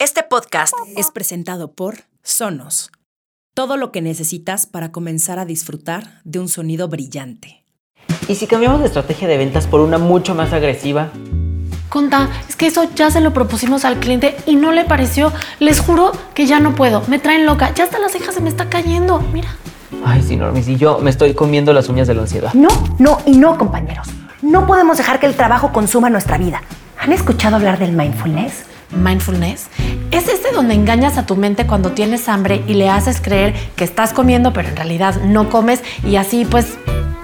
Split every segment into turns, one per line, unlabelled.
Este podcast es presentado por Sonos. Todo lo que necesitas para comenzar a disfrutar de un sonido brillante.
¿Y si cambiamos de estrategia de ventas por una mucho más agresiva?
Conta, es que eso ya se lo propusimos al cliente y no le pareció. Les juro que ya no puedo. Me traen loca. Ya hasta la ceja se me está cayendo. Mira.
Ay, sí, Normis, y yo me estoy comiendo las uñas de la ansiedad.
No, no y no, compañeros. No podemos dejar que el trabajo consuma nuestra vida. ¿Han escuchado hablar del mindfulness?
Mindfulness es este donde engañas a tu mente cuando tienes hambre y le haces creer que estás comiendo, pero en realidad no comes y así pues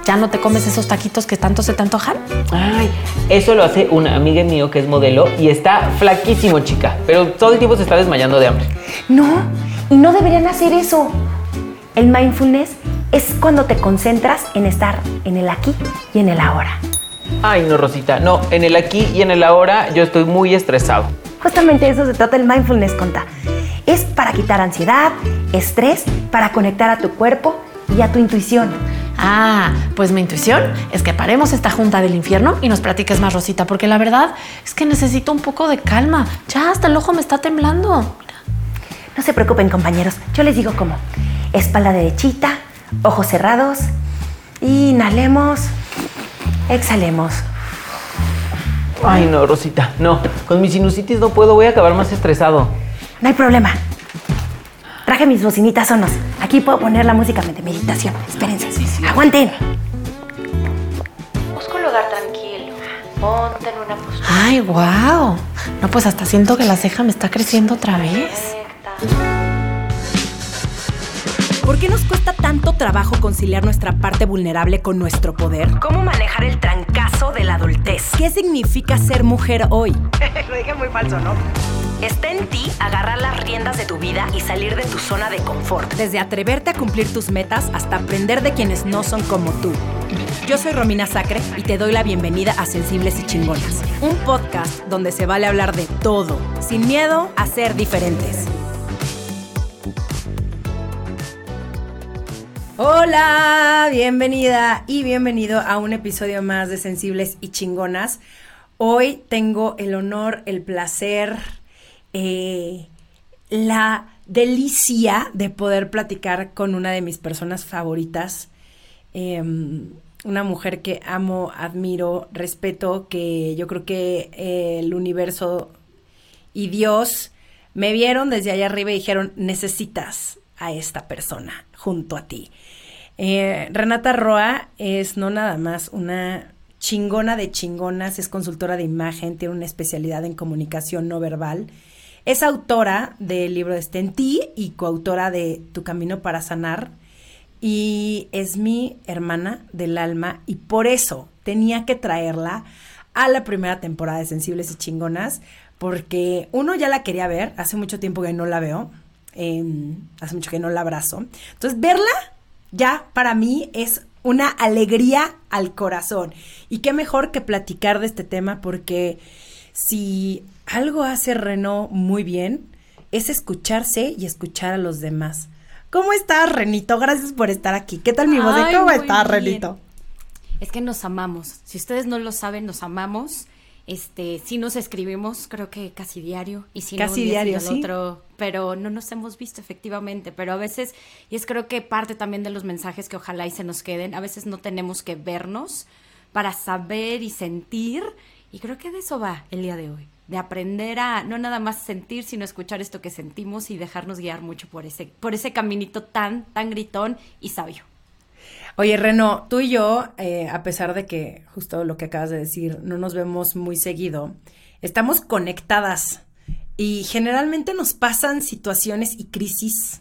ya no te comes esos taquitos que tanto se te antojan.
Ay, eso lo hace una amiga mío que es modelo y está flaquísimo, chica, pero todo el tiempo se está desmayando de hambre.
No, y no deberían hacer eso. El mindfulness es cuando te concentras en estar en el aquí y en el ahora.
Ay, no, Rosita, no, en el aquí y en el ahora yo estoy muy estresado.
Justamente eso se trata el mindfulness, conta. Es para quitar ansiedad, estrés, para conectar a tu cuerpo y a tu intuición.
Ah, pues mi intuición es que paremos esta junta del infierno y nos platiques más, Rosita, porque la verdad es que necesito un poco de calma. Ya hasta el ojo me está temblando.
No se preocupen, compañeros. Yo les digo cómo. Espalda derechita, ojos cerrados. Inhalemos, exhalemos.
Ay, no, Rosita, no. Con mi sinusitis no puedo, voy a acabar más estresado.
No hay problema. Traje mis bocinitas sonos. Aquí puedo poner la música de meditación. Espérense. Aguanten.
Busca un lugar tranquilo. Ponte en una postura
Ay, wow. No, pues hasta siento que la ceja me está creciendo otra vez.
¿Por qué nos cuesta tanto trabajo conciliar nuestra parte vulnerable con nuestro poder? ¿Cómo manejar el trancazo de la adultez? ¿Qué significa ser mujer hoy? Lo dije muy falso, ¿no? Está en ti agarrar las riendas de tu vida y salir de tu zona de confort. Desde atreverte a cumplir tus metas hasta aprender de quienes no son como tú. Yo soy Romina Sacre y te doy la bienvenida a Sensibles y Chingonas, un podcast donde se vale hablar de todo, sin miedo a ser diferentes. Hola, bienvenida y bienvenido a un episodio más de Sensibles y Chingonas. Hoy tengo el honor, el placer, eh, la delicia de poder platicar con una de mis personas favoritas, em, una mujer que amo, admiro, respeto, que yo creo que eh, el universo y Dios me vieron desde allá arriba y dijeron, necesitas a esta persona junto a ti. Eh, Renata Roa es no nada más una chingona de chingonas, es consultora de imagen, tiene una especialidad en comunicación no verbal. Es autora del libro Este en ti y coautora de Tu Camino para Sanar. Y es mi hermana del alma y por eso tenía que traerla a la primera temporada de Sensibles y Chingonas, porque uno ya la quería ver, hace mucho tiempo que no la veo, eh, hace mucho que no la abrazo. Entonces, verla ya para mí es una alegría al corazón. Y qué mejor que platicar de este tema porque si algo hace Renault muy bien es escucharse y escuchar a los demás. ¿Cómo estás, Renito? Gracias por estar aquí. ¿Qué tal mi voz? ¿Cómo estás. Renito?
Es que nos amamos. Si ustedes no lo saben, nos amamos. Este, sí nos escribimos, creo que casi diario. Y si
Casi diario,
no el
sí.
otro, pero no nos hemos visto efectivamente. Pero a veces, y es creo que parte también de los mensajes que ojalá y se nos queden, a veces no tenemos que vernos para saber y sentir. Y creo que de eso va el día de hoy. De aprender a no nada más sentir, sino escuchar esto que sentimos y dejarnos guiar mucho por ese, por ese caminito tan, tan gritón y sabio.
Oye, Reno, tú y yo, eh, a pesar de que justo lo que acabas de decir, no nos vemos muy seguido, estamos conectadas y generalmente nos pasan situaciones y crisis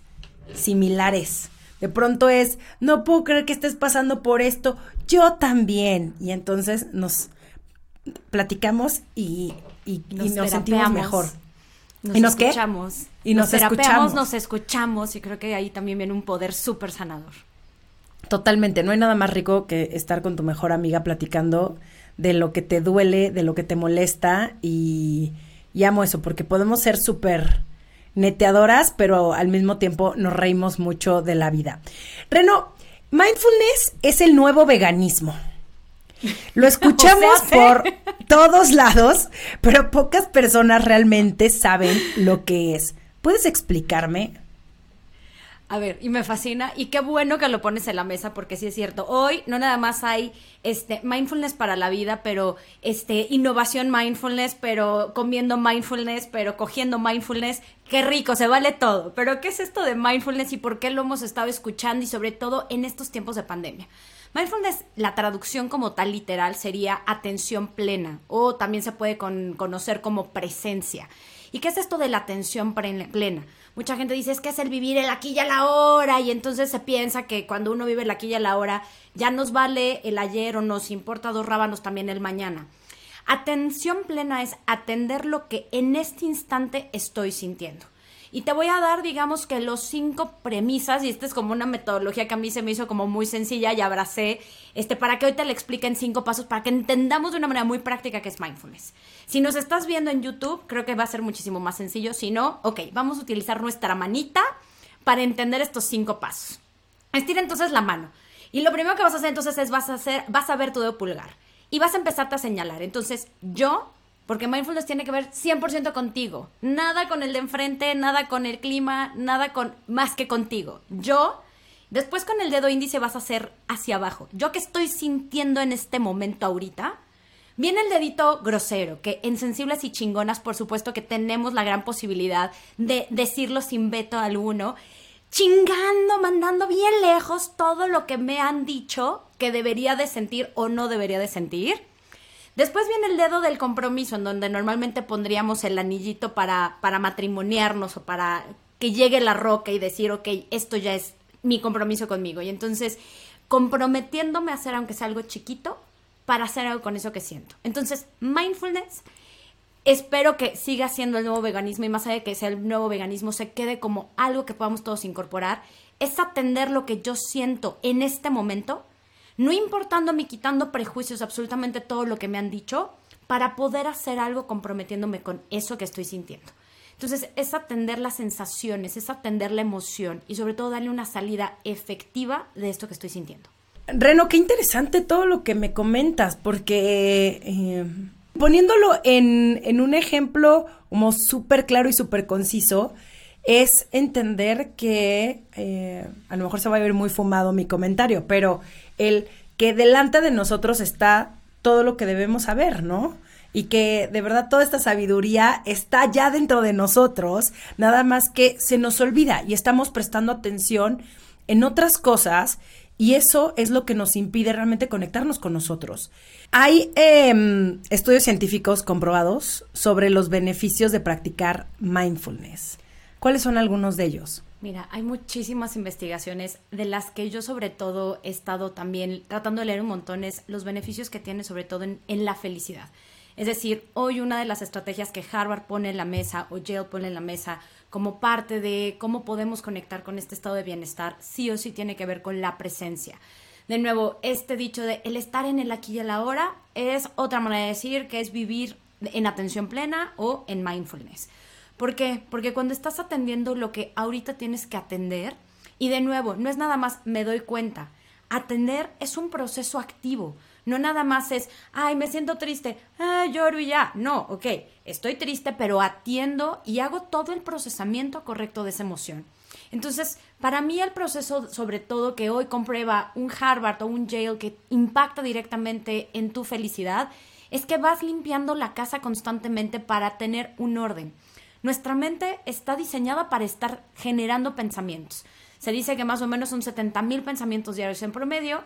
similares. De pronto es, no puedo creer que estés pasando por esto, yo también. Y entonces nos platicamos y, y- y nos, sentimos mejor.
Nos
¿Y nos qué?
escuchamos.
Y nos escuchamos.
nos escuchamos y creo que ahí también viene un poder súper sanador.
Totalmente, no hay nada más rico que estar con tu mejor amiga platicando de lo que te duele, de lo que te molesta y, y amo eso porque podemos ser súper neteadoras, pero al mismo tiempo nos reímos mucho de la vida. Reno, mindfulness es el nuevo veganismo. Lo escuchamos
O sea,
por todos lados, pero pocas personas realmente saben lo que es. ¿Puedes explicarme?
A ver, y me fascina, y qué bueno que lo pones en la mesa, porque sí es cierto. Hoy no nada más hay este mindfulness para la vida, pero este innovación mindfulness, pero comiendo mindfulness, pero cogiendo mindfulness. Qué rico, se vale todo. Pero ¿qué es esto de mindfulness y por qué lo hemos estado escuchando y sobre todo en estos tiempos de pandemia? Mindfulness, la traducción como tal literal sería atención plena o también se puede con- conocer como presencia. ¿Y qué es esto de la atención plena? Mucha gente dice es que es el vivir el aquí y el ahora y entonces se piensa que cuando uno vive el aquí y el ahora ya nos vale el ayer o nos importa dos rábanos también el mañana. Atención plena es atender lo que en este instante estoy sintiendo. Y te voy a dar, digamos que los cinco premisas, y esta es como una metodología que a mí se me hizo como muy sencilla y abracé, este, para que hoy te la explique en cinco pasos, para que entendamos de una manera muy práctica qué es mindfulness. Si nos estás viendo en YouTube, creo que va a ser muchísimo más sencillo. Si no, ok, vamos a utilizar nuestra manita para entender estos cinco pasos. Estira entonces la mano. Y lo primero que vas a hacer entonces es vas a hacer, vas a ver tu dedo pulgar. Y vas a empezarte a señalar. Entonces, yo, porque mindfulness tiene que ver 100% contigo. Nada con el de enfrente, nada con el clima, nada con más que contigo. Yo, después con el dedo índice vas a hacer hacia abajo. Yo que estoy sintiendo en este momento ahorita. Viene el dedito grosero, que en sensibles y chingonas, por supuesto que tenemos la gran posibilidad de decirlo sin veto alguno, chingando, mandando bien lejos todo lo que me han dicho que debería de sentir o no debería de sentir. Después viene el dedo del compromiso, en donde normalmente pondríamos el anillito para, para matrimoniarnos o para que llegue la roca y decir, ok, esto ya es mi compromiso conmigo. Y entonces, comprometiéndome a hacer, aunque sea algo chiquito, para hacer algo con eso que siento. Entonces, mindfulness, espero que siga siendo el nuevo veganismo y más allá de que sea el nuevo veganismo, se quede como algo que podamos todos incorporar, es atender lo que yo siento en este momento, no importándome, quitando prejuicios, absolutamente todo lo que me han dicho, para poder hacer algo comprometiéndome con eso que estoy sintiendo. Entonces, es atender las sensaciones, es atender la emoción y sobre todo darle una salida efectiva de esto que estoy sintiendo.
Reno, qué interesante todo lo que me comentas, porque eh, poniéndolo en, en un ejemplo como súper claro y súper conciso, es entender que, eh, a lo mejor se va a ver muy fumado mi comentario, pero el que delante de nosotros está todo lo que debemos saber, ¿no? Y que de verdad toda esta sabiduría está ya dentro de nosotros, nada más que se nos olvida y estamos prestando atención en otras cosas y eso es lo que nos impide realmente conectarnos con nosotros. Hay eh, estudios científicos comprobados sobre los beneficios de practicar mindfulness. ¿Cuáles son algunos de ellos?
Mira, hay muchísimas investigaciones de las que yo sobre todo he estado también tratando de leer un montón, es los beneficios que tiene sobre todo en, la felicidad. Es decir, hoy una de las estrategias que Harvard pone en la mesa o Yale pone en la mesa como parte de cómo podemos conectar con este estado de bienestar, sí o sí tiene que ver con la presencia. De nuevo, este dicho de el estar en el aquí y el ahora es otra manera de decir que es vivir en atención plena o en mindfulness. ¿Por qué? Porque cuando estás atendiendo lo que ahorita tienes que atender, y de nuevo, no es nada más me doy cuenta, atender es un proceso activo. No nada más es, ay, me siento triste, ay, lloro y ya. No, ok, estoy triste, pero atiendo y hago todo el procesamiento correcto de esa emoción. Entonces, para mí el proceso, sobre todo que hoy comprueba un Harvard o un Yale que impacta directamente en tu felicidad, es que vas limpiando la casa constantemente para tener un orden. Nuestra mente está diseñada para estar generando pensamientos. Se dice que más o menos son 70 mil pensamientos diarios en promedio.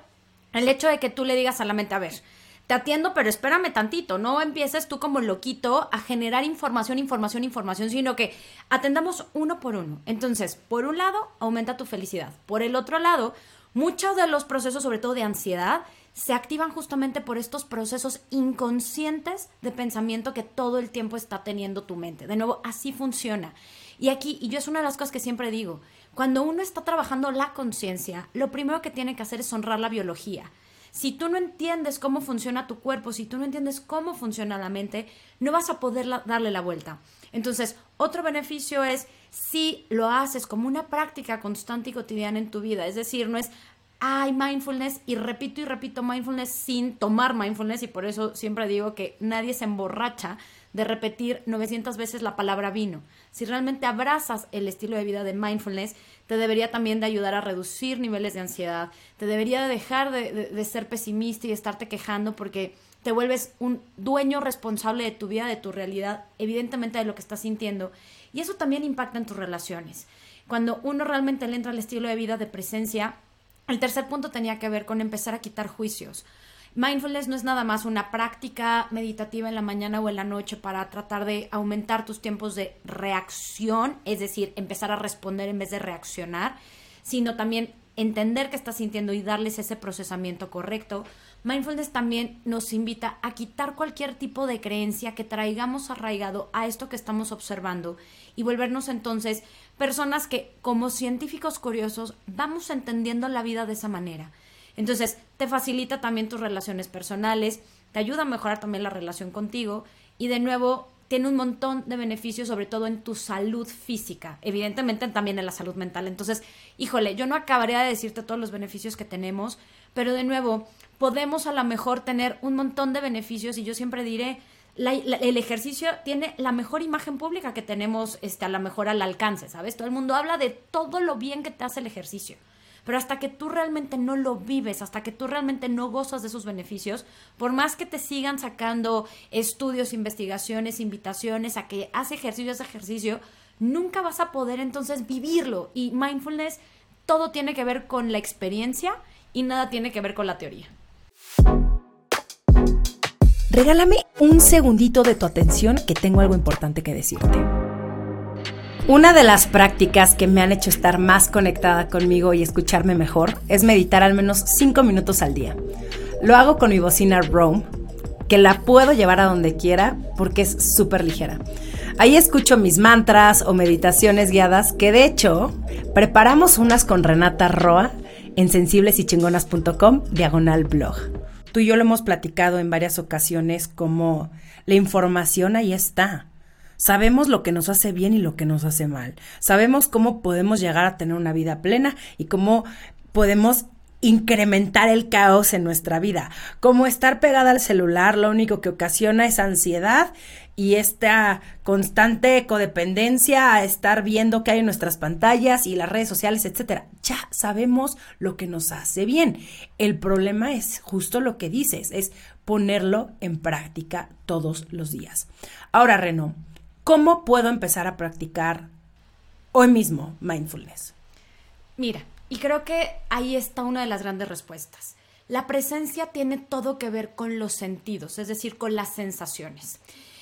El hecho de que tú le digas a la mente, a ver, te atiendo, pero espérame tantito, no empieces tú como loquito a generar información, información, información, sino que atendamos uno por uno. Entonces, por un lado, aumenta tu felicidad. Por el otro lado, muchos de los procesos, sobre todo de ansiedad, se activan justamente por estos procesos inconscientes de pensamiento que todo el tiempo está teniendo tu mente. De nuevo, así funciona. Y aquí, y yo es una de las cosas que siempre digo, cuando uno está trabajando la conciencia, lo primero que tiene que hacer es honrar la biología. Si tú no entiendes cómo funciona tu cuerpo, si tú no entiendes cómo funciona la mente, no vas a poder darle la vuelta. Entonces, otro beneficio es si lo haces como una práctica constante y cotidiana en tu vida. Es decir, no es, hay mindfulness y repito y repito mindfulness sin tomar mindfulness y por eso siempre digo que nadie se emborracha de repetir 900 veces la palabra vino. Si realmente abrazas el estilo de vida de mindfulness, te debería también de ayudar a reducir niveles de ansiedad, te debería de dejar de, de- ser pesimista y estarte quejando porque te vuelves un dueño responsable de tu vida, de tu realidad, evidentemente de lo que estás sintiendo. Y eso también impacta en tus relaciones. Cuando uno realmente le entra al estilo de vida de presencia, el tercer punto tenía que ver con empezar a quitar juicios. Mindfulness no es nada más una práctica meditativa en la mañana o en la noche para tratar de aumentar tus tiempos de reacción, es decir, empezar a responder en vez de reaccionar, sino también entender qué estás sintiendo y darles ese procesamiento correcto. Mindfulness también nos invita a quitar cualquier tipo de creencia que traigamos arraigado a esto que estamos observando y volvernos entonces personas que como científicos curiosos vamos entendiendo la vida de esa manera. Entonces, te facilita también tus relaciones personales, te ayuda a mejorar también la relación contigo y de nuevo tiene un montón de beneficios, sobre todo en tu salud física, evidentemente también en la salud mental. Entonces, híjole, yo no acabaría de decirte todos los beneficios que tenemos, pero de nuevo, podemos a lo mejor tener un montón de beneficios y yo siempre diré, la- la- el ejercicio tiene la mejor imagen pública que tenemos este, a lo mejor al alcance, ¿sabes? Todo el mundo habla de todo lo bien que te hace el ejercicio. Pero hasta que tú realmente no lo vives, hasta que tú realmente no gozas de sus beneficios, por más que te sigan sacando estudios, investigaciones, invitaciones a que haz ejercicio, haz ejercicio, nunca vas a poder entonces vivirlo. Y mindfulness, todo tiene que ver con la experiencia y nada tiene que ver con la teoría.
Regálame un segundito de tu atención que tengo algo importante que decirte. Una de las prácticas que me han hecho estar más conectada conmigo y escucharme mejor es meditar al menos 5 minutos al día. Lo hago con mi bocina Roam, que la puedo llevar a donde quiera porque es súper ligera. Ahí escucho mis mantras o meditaciones guiadas que de hecho preparamos unas con Renata Roa en sensiblesychingonas.com diagonal blog. Tú y yo lo hemos platicado en varias ocasiones como la información ahí está. Sabemos lo que nos hace bien y lo que nos hace mal. Sabemos cómo podemos llegar a tener una vida plena y cómo podemos incrementar el caos en nuestra vida. Como estar pegada al celular, lo único que ocasiona es ansiedad y esta constante codependencia a estar viendo qué hay en nuestras pantallas y las redes sociales, etcétera. Ya sabemos lo que nos hace bien. El problema es justo lo que dices, es ponerlo en práctica todos los días. Ahora, Reno, ¿cómo puedo empezar a practicar hoy mismo mindfulness?
Mira, y creo que ahí está una de las grandes respuestas. La presencia tiene todo que ver con los sentidos, es decir, con las sensaciones.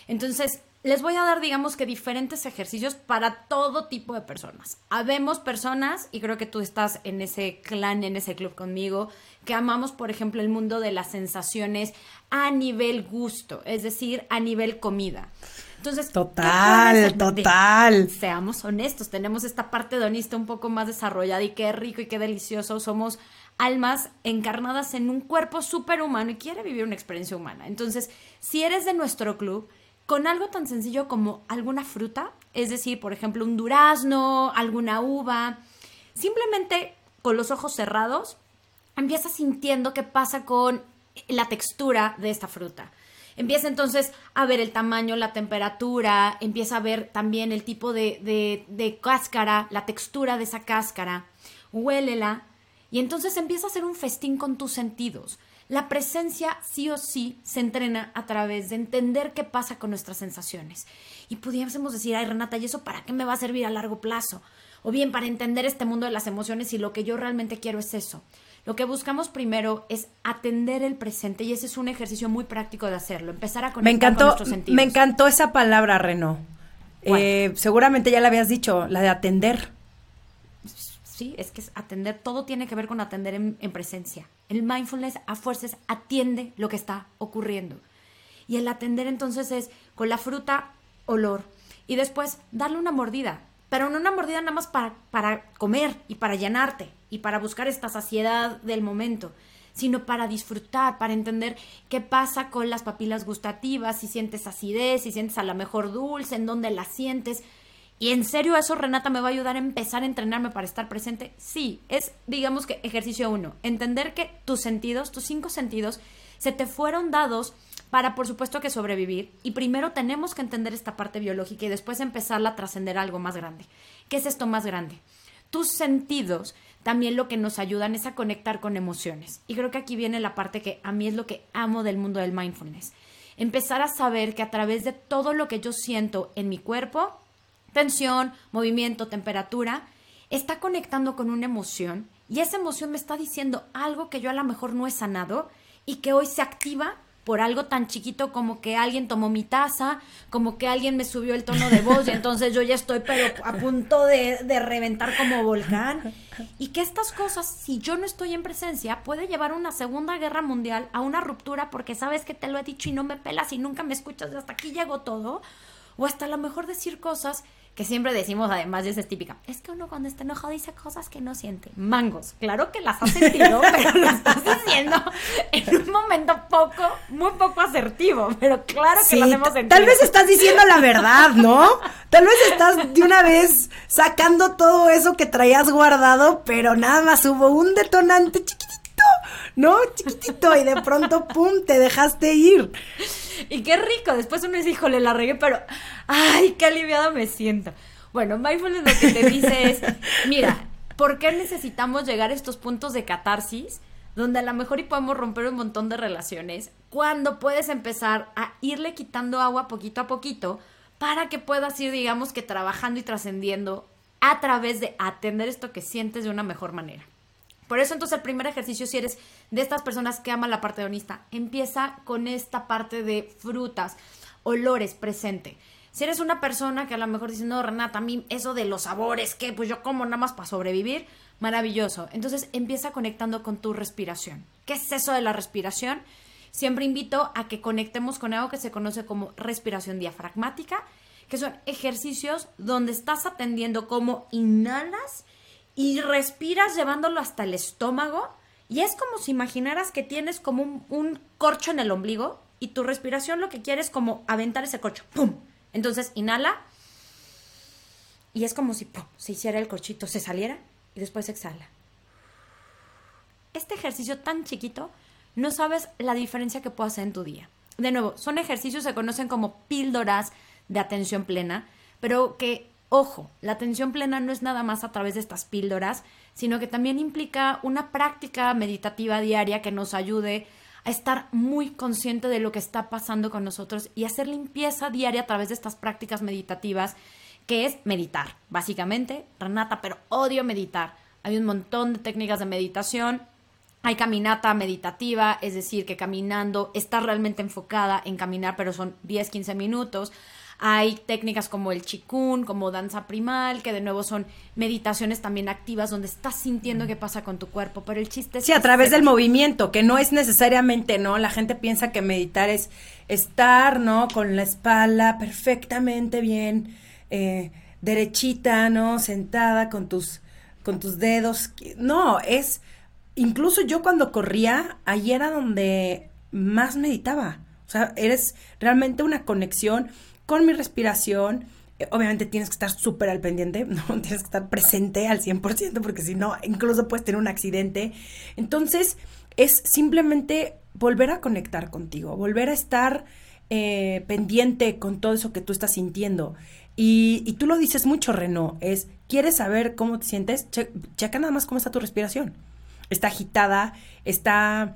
Entonces, les voy a dar, digamos que diferentes ejercicios para todo tipo de personas. Habemos personas, y creo que tú estás en ese clan, en ese club conmigo, que amamos, por ejemplo, el mundo de las sensaciones a nivel gusto, es decir, a nivel comida. Entonces, ¿qué
Total, total.
Seamos honestos, tenemos esta parte hedonista un poco más desarrollada y qué rico y qué delicioso. Somos almas encarnadas en un cuerpo superhumano y quiere vivir una experiencia humana. Entonces, si eres de nuestro club, con algo tan sencillo como alguna fruta, es decir, por ejemplo, un durazno, alguna uva, simplemente con los ojos cerrados, empieza sintiendo qué pasa con la textura de esta fruta. Empieza entonces a ver el tamaño, la temperatura, empieza a ver también el tipo de, de, de cáscara, la textura de esa cáscara, huélela y entonces empieza a hacer un festín con tus sentidos. La presencia sí o sí se entrena a través de entender qué pasa con nuestras sensaciones. Y pudiésemos decir, ay Renata, ¿y eso para qué me va a servir a largo plazo? O bien para entender este mundo de las emociones y lo que yo realmente quiero es eso. Lo que buscamos primero es atender el presente y ese es un ejercicio muy práctico de hacerlo, empezar a conectar
Me
con
encantó,
nuestros sentidos.
me encantó esa palabra, Reno. Eh, seguramente ya la habías dicho, la de atender.
Sí, es que es atender, todo tiene que ver con atender en, en presencia. El mindfulness a fuerzas atiende lo que está ocurriendo. Y el atender entonces es con la fruta, olor. Y después darle una mordida. Pero no una mordida nada más para, para comer y para llenarte y para buscar esta saciedad del momento, sino para disfrutar, para entender qué pasa con las papilas gustativas, si sientes acidez, si sientes a lo mejor dulce, en dónde la sientes. Y en serio eso, Renata, me va a ayudar a empezar a entrenarme para estar presente. Sí, es, digamos que ejercicio uno, entender que tus sentidos, tus cinco sentidos, se te fueron dados para, por supuesto, que sobrevivir. Y primero tenemos que entender esta parte biológica y después empezarla a trascender a algo más grande. ¿Qué es esto más grande? Tus sentidos también lo que nos ayudan es a conectar con emociones. Y creo que aquí viene la parte que a mí es lo que amo del mundo del mindfulness. Empezar a saber que a través de todo lo que yo siento en mi cuerpo, tensión, movimiento, temperatura, está conectando con una emoción y esa emoción me está diciendo algo que yo a lo mejor no he sanado y que hoy se activa por algo tan chiquito como que alguien tomó mi taza, como que alguien me subió el tono de voz y entonces yo ya estoy pero a punto de, de, reventar como volcán. Y que estas cosas, si yo no estoy en presencia, puede llevar a una segunda guerra mundial, a una ruptura porque sabes que te lo he dicho y no me pelas y nunca me escuchas, hasta aquí llegó todo. O hasta a lo mejor decir cosas que siempre decimos, además, y esa es típica, es que uno cuando está enojado dice cosas que no siente. Mangos, claro que las has sentido, pero las estás diciendo en un momento poco, muy poco asertivo, pero claro que
Sí,
las hemos sentido.
tal vez estás diciendo la verdad, ¿no? Tal vez estás de una vez sacando todo eso que traías guardado, pero nada más hubo un detonante chiquitito, ¿no? Chiquitito, y de pronto, pum, te dejaste ir.
Y qué rico, después uno dice, híjole, la regué, pero ay, qué aliviada me siento. Bueno, mindfulness lo que te dice es, mira, ¿por qué necesitamos llegar a estos puntos de catarsis? Donde a lo mejor y podemos romper un montón de relaciones, cuando puedes empezar a irle quitando agua poquito a poquito para que puedas ir, digamos que trabajando y trascendiendo a través de atender esto que sientes de una mejor manera. Por eso entonces el primer ejercicio, si eres de estas personas que aman la parte hedonista, empieza con esta parte de frutas, olores presente. Si eres una persona que a lo mejor dice, no, Renata, a mí eso de los sabores, que pues yo como nada más para sobrevivir, maravilloso. Entonces empieza conectando con tu respiración. ¿Qué es eso de la respiración? Siempre invito a que conectemos con algo que se conoce como respiración diafragmática, que son ejercicios donde estás atendiendo cómo inhalas y respiras llevándolo hasta el estómago y es como si imaginaras que tienes como un, corcho en el ombligo y tu respiración lo que quieres es como aventar ese corcho. ¡Pum! Entonces inhala y es como si se hiciera el corchito, se saliera y después exhala. Este ejercicio tan chiquito, no sabes la diferencia que puede hacer en tu día. De nuevo, son ejercicios que se conocen como píldoras de atención plena, pero que, ojo, la atención plena no es nada más a través de estas píldoras, sino que también implica una práctica meditativa diaria que nos ayude a estar muy consciente de lo que está pasando con nosotros y hacer limpieza diaria a través de estas prácticas meditativas, que es meditar, básicamente. Renata, pero odio meditar. Hay un montón de técnicas de meditación. Hay caminata meditativa, es decir, que caminando estás realmente enfocada en caminar, pero son 10, 15 minutos. Hay técnicas como el chikun, como danza primal, que de nuevo son meditaciones también activas donde estás sintiendo qué pasa con tu cuerpo, pero el chiste es
Sí, a través del movimiento, que no es necesariamente, ¿no? La gente piensa que meditar es estar, ¿no? Con la espalda perfectamente bien, eh, derechita, ¿no? Sentada con tus, con tus dedos. No, es, incluso yo cuando corría, ahí era donde más meditaba. O sea, eres realmente una conexión con mi respiración. Eh, Obviamente tienes que estar súper al pendiente, ¿no? Tienes que estar presente al 100% porque si no, incluso puedes tener un accidente. Entonces, es simplemente volver a conectar contigo, volver a estar eh, pendiente con todo eso que tú estás sintiendo. Y, tú lo dices mucho, Reno, es, ¿quieres saber cómo te sientes? Che- checa nada más cómo está tu respiración. Está agitada, está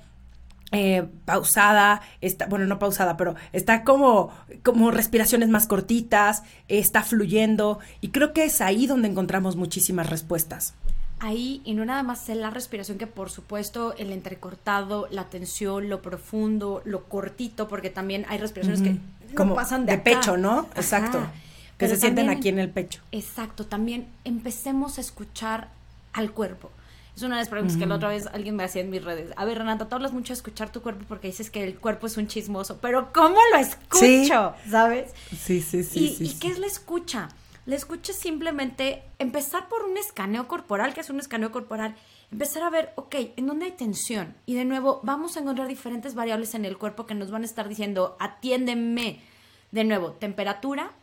eh, pausada, está, bueno, no pausada, pero está como, como respiraciones más cortitas, está fluyendo, y creo que es ahí donde encontramos muchísimas respuestas.
ahí y no nada más es la respiración que por supuesto el entrecortado, la tensión, lo profundo, lo cortito, porque también hay respiraciones que no
como
pasan de,
pecho, ¿no?
Ajá.
Exacto. Que
Pero
se sienten aquí en el pecho.
Exacto, también empecemos a escuchar al cuerpo. Es una de las preguntas que la otra vez alguien me hacía en mis redes. A ver, Renata, tú hablas mucho de escuchar tu cuerpo porque dices que el cuerpo es un chismoso, pero ¿cómo lo escucho? ¿Sabes?
Sí, sí,
¿Y, y qué es la escucha? La escucha es simplemente empezar por un escaneo corporal, que es un escaneo corporal, empezar a ver, ok, ¿en dónde hay tensión? Y de nuevo, vamos a encontrar diferentes variables en el cuerpo que nos van a estar diciendo, atiéndeme. De nuevo, temperatura,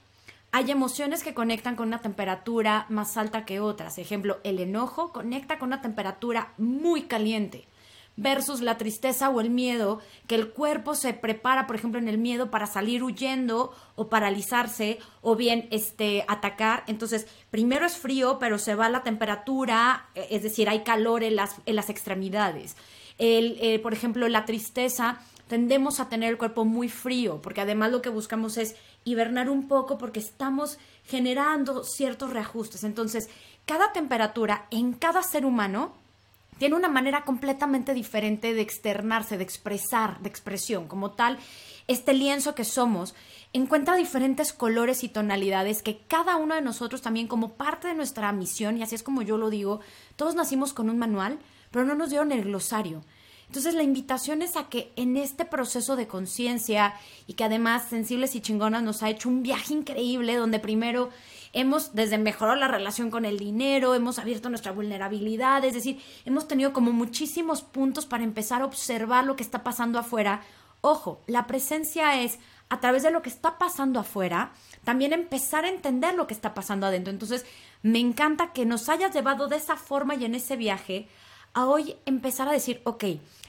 hay emociones que conectan con una temperatura más alta que otras. Ejemplo, el enojo conecta con una temperatura muy caliente versus la tristeza o el miedo, que el cuerpo se prepara, por ejemplo, en el miedo para salir huyendo o paralizarse o bien este atacar. Entonces, primero es frío, pero se va la temperatura, eh, es decir, hay calor en las, en las extremidades. El, eh, por ejemplo, la tristeza, tendemos a tener el cuerpo muy frío, porque además lo que buscamos es hibernar un poco porque estamos generando ciertos reajustes. Entonces, cada temperatura en cada ser humano tiene una manera completamente diferente de externarse, de expresar, de expresión. Como tal, este lienzo que somos encuentra diferentes colores y tonalidades que cada uno de nosotros también como parte de nuestra misión, y así es como yo lo digo, todos nacimos con un manual, pero no nos dieron el glosario. Entonces la invitación es a que en este proceso de conciencia y que además Sensibles y Chingonas nos ha hecho un viaje increíble donde primero hemos desde mejorado la relación con el dinero, hemos abierto nuestra vulnerabilidad, es decir, hemos tenido como muchísimos puntos para empezar a observar lo que está pasando afuera. Ojo, la presencia es a través de lo que está pasando afuera, también empezar a entender lo que está pasando adentro. Entonces, me encanta que nos hayas llevado de esa forma y en ese viaje a hoy empezar a decir, ok,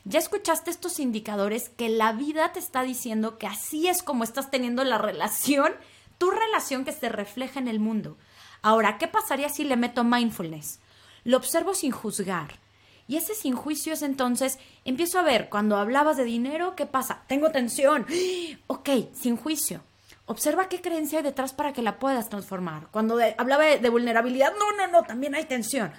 ya escuchaste estos indicadores que la vida te está diciendo que así es como estás teniendo la relación tu relación que se refleja en el mundo. Ahora, ¿qué pasaría si le meto mindfulness? Lo observo sin juzgar. Y ese sin juicio es entonces, empiezo a ver, cuando hablabas de dinero, ¿qué pasa? Tengo tensión. Ok, sin juicio. Observa qué creencia hay detrás para que la puedas transformar. Cuando hablaba de, de, vulnerabilidad, no, no, no, también hay tensión.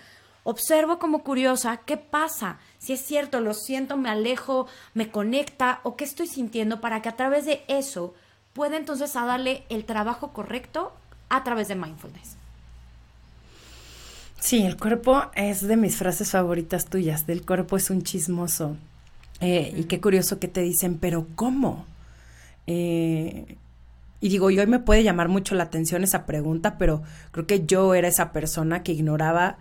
Observo como curiosa qué pasa, si es cierto, lo siento, me alejo, me conecta o qué estoy sintiendo para que a través de eso puede entonces a darle el trabajo correcto a través de mindfulness.
Sí, el cuerpo es de mis frases favoritas tuyas. Del cuerpo es un chismoso. Eh, y qué curioso que te dicen, pero ¿cómo? Eh, y digo, y hoy me puede llamar mucho la atención esa pregunta, pero creo que yo era esa persona que ignoraba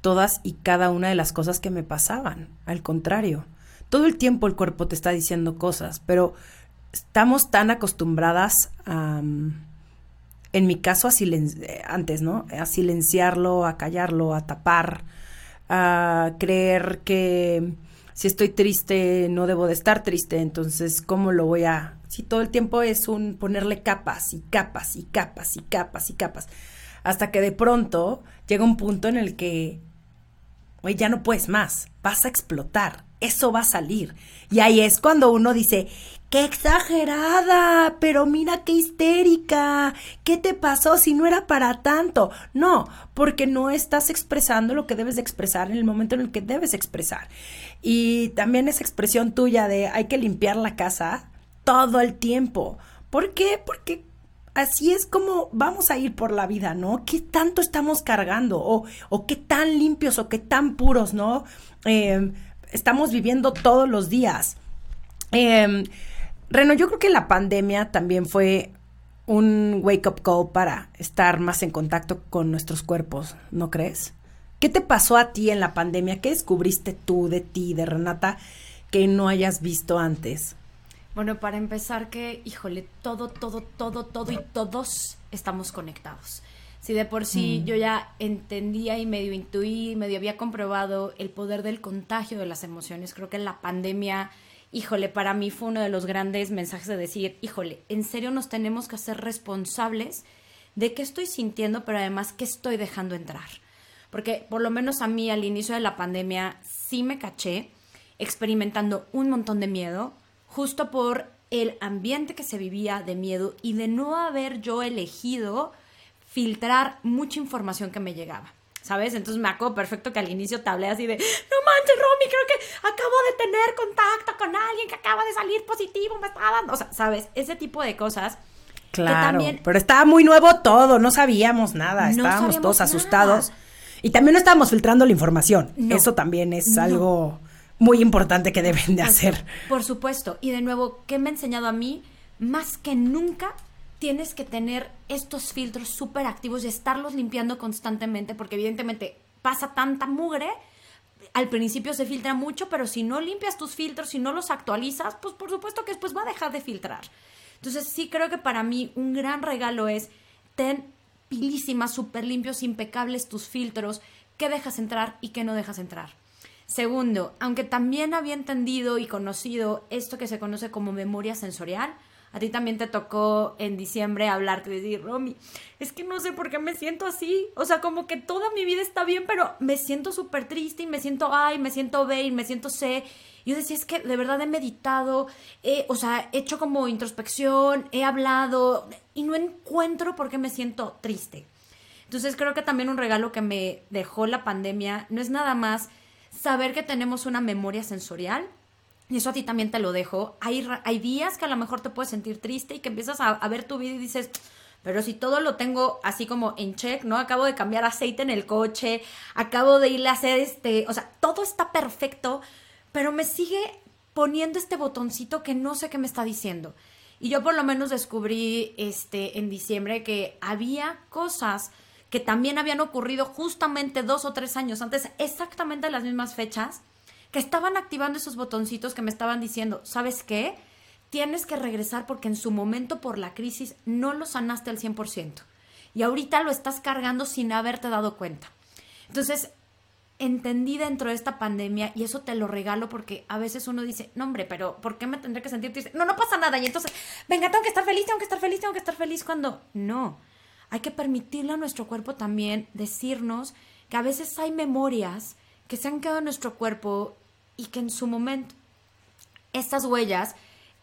todas y cada una de las cosas que me pasaban. Al contrario, todo el tiempo el cuerpo te está diciendo cosas, pero estamos tan acostumbradas a, en mi caso, a antes, ¿no? A silenciarlo, a callarlo, a tapar, a creer que si estoy triste no debo de estar triste, entonces, ¿cómo lo voy a...? Si todo el tiempo es un ponerle capas y capas y capas y capas y capas, hasta que de pronto llega un punto en el que, oye, ya no puedes más, vas a explotar, eso va a salir. Y ahí es cuando uno dice, ¡Qué exagerada! Pero mira qué histérica. ¿Qué te pasó si no era para tanto? No, porque no estás expresando lo que debes de expresar en el momento en el que debes expresar. Y también esa expresión tuya de hay que limpiar la casa todo el tiempo. ¿Por qué? Porque así es como vamos a ir por la vida, ¿no? ¿Qué tanto estamos cargando? O, o qué tan limpios o qué tan puros, ¿no? Eh, estamos viviendo todos los días. Eh, Reno, yo creo que la pandemia también fue un wake-up call para estar más en contacto con nuestros cuerpos, ¿no crees? ¿Qué te pasó a ti en la pandemia? ¿Qué descubriste tú de ti, de Renata, que no hayas visto antes?
Bueno, para empezar que, híjole, todo, todo, todo, todo y todos estamos conectados. Si de por sí mm. yo ya entendía y medio intuí, medio había comprobado el poder del contagio de las emociones, creo que la pandemia híjole, para mí fue uno de los grandes mensajes de decir, híjole, en serio nos tenemos que hacer responsables de qué estoy sintiendo, pero además qué estoy dejando entrar. Porque por lo menos a mí al inicio de la pandemia sí me caché experimentando un montón de miedo, justo por el ambiente que se vivía de miedo y de no haber yo elegido filtrar mucha información que me llegaba. ¿sabes? Entonces me acuerdo perfecto que al inicio te hablé así de, no manches, Romy, creo que acabo de tener contacto con alguien que acaba de salir positivo, me está dando, o sea, ¿sabes? Ese tipo de cosas.
Claro, pero estaba muy nuevo todo, no sabíamos nada, estábamos todos asustados. Y también no estábamos filtrando la información. Eso también es algo muy importante que deben de hacer.
Por supuesto. Y de nuevo, ¿qué me ha enseñado a mí? Más que nunca tienes que tener estos filtros súper activos y estarlos limpiando constantemente, porque evidentemente pasa tanta mugre. Al principio se filtra mucho, pero si no limpias tus filtros, si no los actualizas, pues por supuesto que después va a dejar de filtrar. Entonces sí creo que para mí un gran regalo es ten pilísimas, súper limpios, impecables tus filtros, qué dejas entrar y qué no dejas entrar. Segundo, aunque también había entendido y conocido esto que se conoce como memoria sensorial, a ti también te tocó en diciembre hablar, que decir, Romy, es que no sé por qué me siento así. O sea, como que toda mi vida está bien, pero me siento súper triste y me siento ay, me siento B y me siento C. Yo decía, es que de verdad he meditado, o sea, he hecho como introspección, he hablado y no encuentro por qué me siento triste. Entonces creo que también un regalo que me dejó la pandemia no es nada más saber que tenemos una memoria sensorial. Y eso a ti también te lo dejo. Hay, hay días que a lo mejor te puedes sentir triste y que empiezas a, a ver tu vida y dices, pero si todo lo tengo así como en check, ¿no? Acabo de cambiar aceite en el coche, acabo de irle a hacer este, o sea, todo está perfecto, pero me sigue poniendo este botoncito que no sé qué me está diciendo. Y yo por lo menos descubrí este en diciembre que había cosas que también habían ocurrido justamente dos o tres años antes, exactamente las mismas fechas, que estaban activando esos botoncitos que me estaban diciendo, ¿sabes qué? Tienes que regresar porque en su momento por la crisis no lo sanaste al 100%. Y ahorita lo estás cargando sin haberte dado cuenta. Entonces, entendí dentro de esta pandemia y eso te lo regalo porque a veces uno dice, no hombre, pero ¿por qué me tendré que sentir triste? No, no pasa nada. Y entonces, venga, tengo que estar feliz, tengo que estar feliz, tengo que estar feliz cuando no hay que permitirle a nuestro cuerpo también decirnos que a veces hay memorias que se han quedado en nuestro cuerpo y que en su momento estas huellas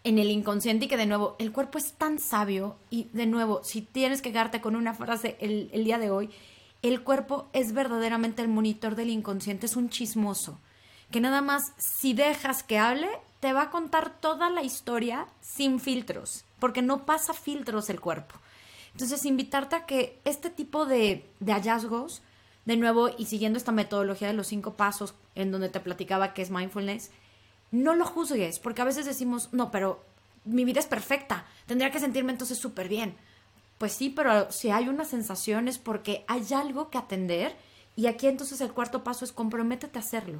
en el inconsciente y que de nuevo el cuerpo es tan sabio y de nuevo si tienes que quedarte con una frase el, el día de hoy, el cuerpo es verdaderamente el monitor del inconsciente, es un chismoso que nada más si dejas que hable te va a contar toda la historia sin filtros, porque no pasa filtros el cuerpo. Entonces, invitarte a que este tipo de, hallazgos, de nuevo, y siguiendo esta metodología de los cinco pasos en donde te platicaba que es mindfulness, no lo juzgues, porque a veces decimos, no, pero mi vida es perfecta, tendría que sentirme entonces súper bien. Pues sí, pero si hay una sensación es porque hay algo que atender y aquí entonces el cuarto paso es comprométete a hacerlo.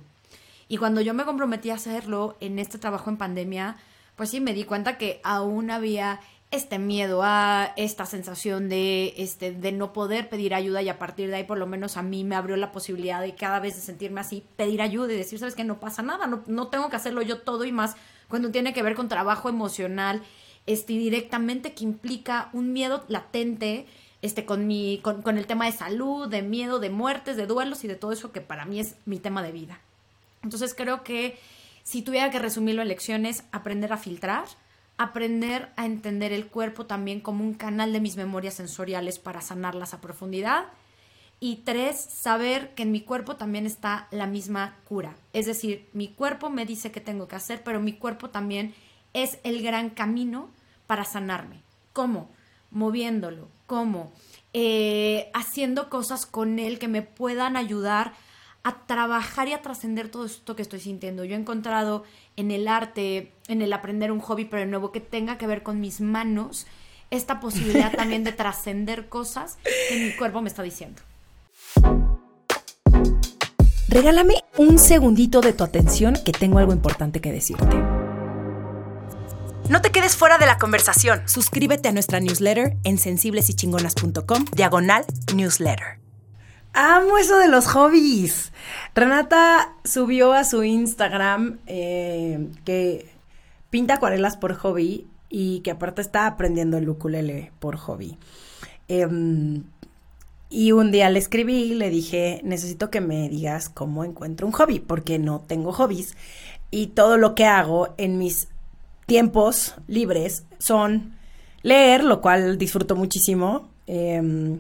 Y cuando yo me comprometí a hacerlo en este trabajo en pandemia, pues sí me di cuenta que aún había este miedo a esta sensación de, este, de no poder pedir ayuda y a partir de ahí por lo menos a mí me abrió la posibilidad de cada vez de sentirme así, pedir ayuda y decir, sabes que no pasa nada, no, no tengo que hacerlo yo todo y más cuando tiene que ver con trabajo emocional, este, directamente que implica un miedo latente, este, con, mi, con, con el tema de salud, de miedo, de muertes, de duelos y de todo eso que para mí es mi tema de vida. Entonces creo que si tuviera que resumirlo en lecciones, aprender a filtrar, aprender a entender el cuerpo también como un canal de mis memorias sensoriales para sanarlas a profundidad. Y tres, saber que en mi cuerpo también está la misma cura. Es decir, mi cuerpo me dice qué tengo que hacer, pero mi cuerpo también es el gran camino para sanarme. ¿Cómo? Moviéndolo. ¿Cómo? Eh, haciendo cosas con él que me puedan ayudar a trabajar y a trascender todo esto que estoy sintiendo. Yo he encontrado en el arte, en el aprender un hobby, pero de nuevo que tenga que ver con mis manos, esta posibilidad también de trascender cosas que mi cuerpo me está diciendo.
Regálame un segundito de tu atención que tengo algo importante que decirte. No te quedes fuera de la conversación. Suscríbete a nuestra newsletter en sensiblesychingonas.com, diagonal newsletter. Amo eso de los hobbies. Renata subió a su Instagram eh, que pinta acuarelas por hobby y que aparte está aprendiendo el ukulele por hobby. Em, y un día le escribí y le dije, necesito que me digas cómo encuentro un hobby, porque no tengo hobbies. Y todo lo que hago en mis tiempos libres son leer, lo cual disfruto muchísimo. Em,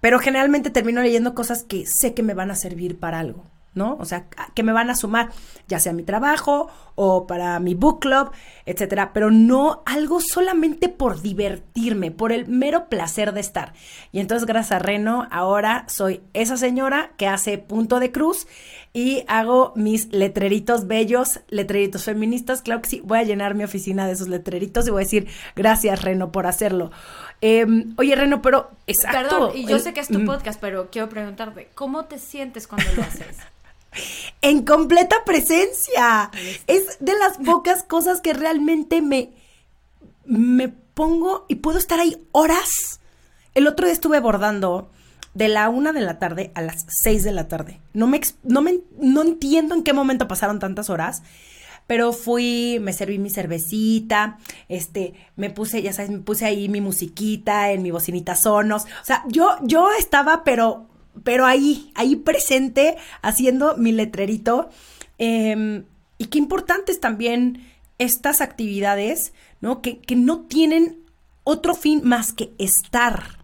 pero generalmente termino leyendo cosas que sé que me van a servir para algo. ¿no? O sea, que me van a sumar, ya sea mi trabajo o para mi book club, etcétera, pero no algo solamente por divertirme, por el mero placer de estar. Y entonces, gracias a Reno, ahora soy esa señora que hace punto de cruz y hago mis letreritos bellos, letreritos feministas. Claro que sí, voy a llenar mi oficina de esos letreritos y voy a decir gracias, Reno, por hacerlo. Em, oye, Reno, pero exacto.
Perdón, y yo sé que es tu podcast, pero quiero preguntarte, ¿cómo te sientes cuando lo haces?
en completa presencia. Es de las pocas cosas que realmente me, me pongo y puedo estar ahí horas el otro día estuve bordando de la una de la tarde a las seis de la tarde. No me, ex- no me no entiendo en qué momento pasaron tantas horas. Pero fui, me serví mi cervecita, este, me puse, ya sabes, me puse ahí mi musiquita en mi bocinita sonos. O sea, yo, yo estaba, pero, pero ahí, ahí presente, haciendo mi letrerito. Em, y qué importantes también estas actividades, ¿no? Que, que no tienen otro fin más que estar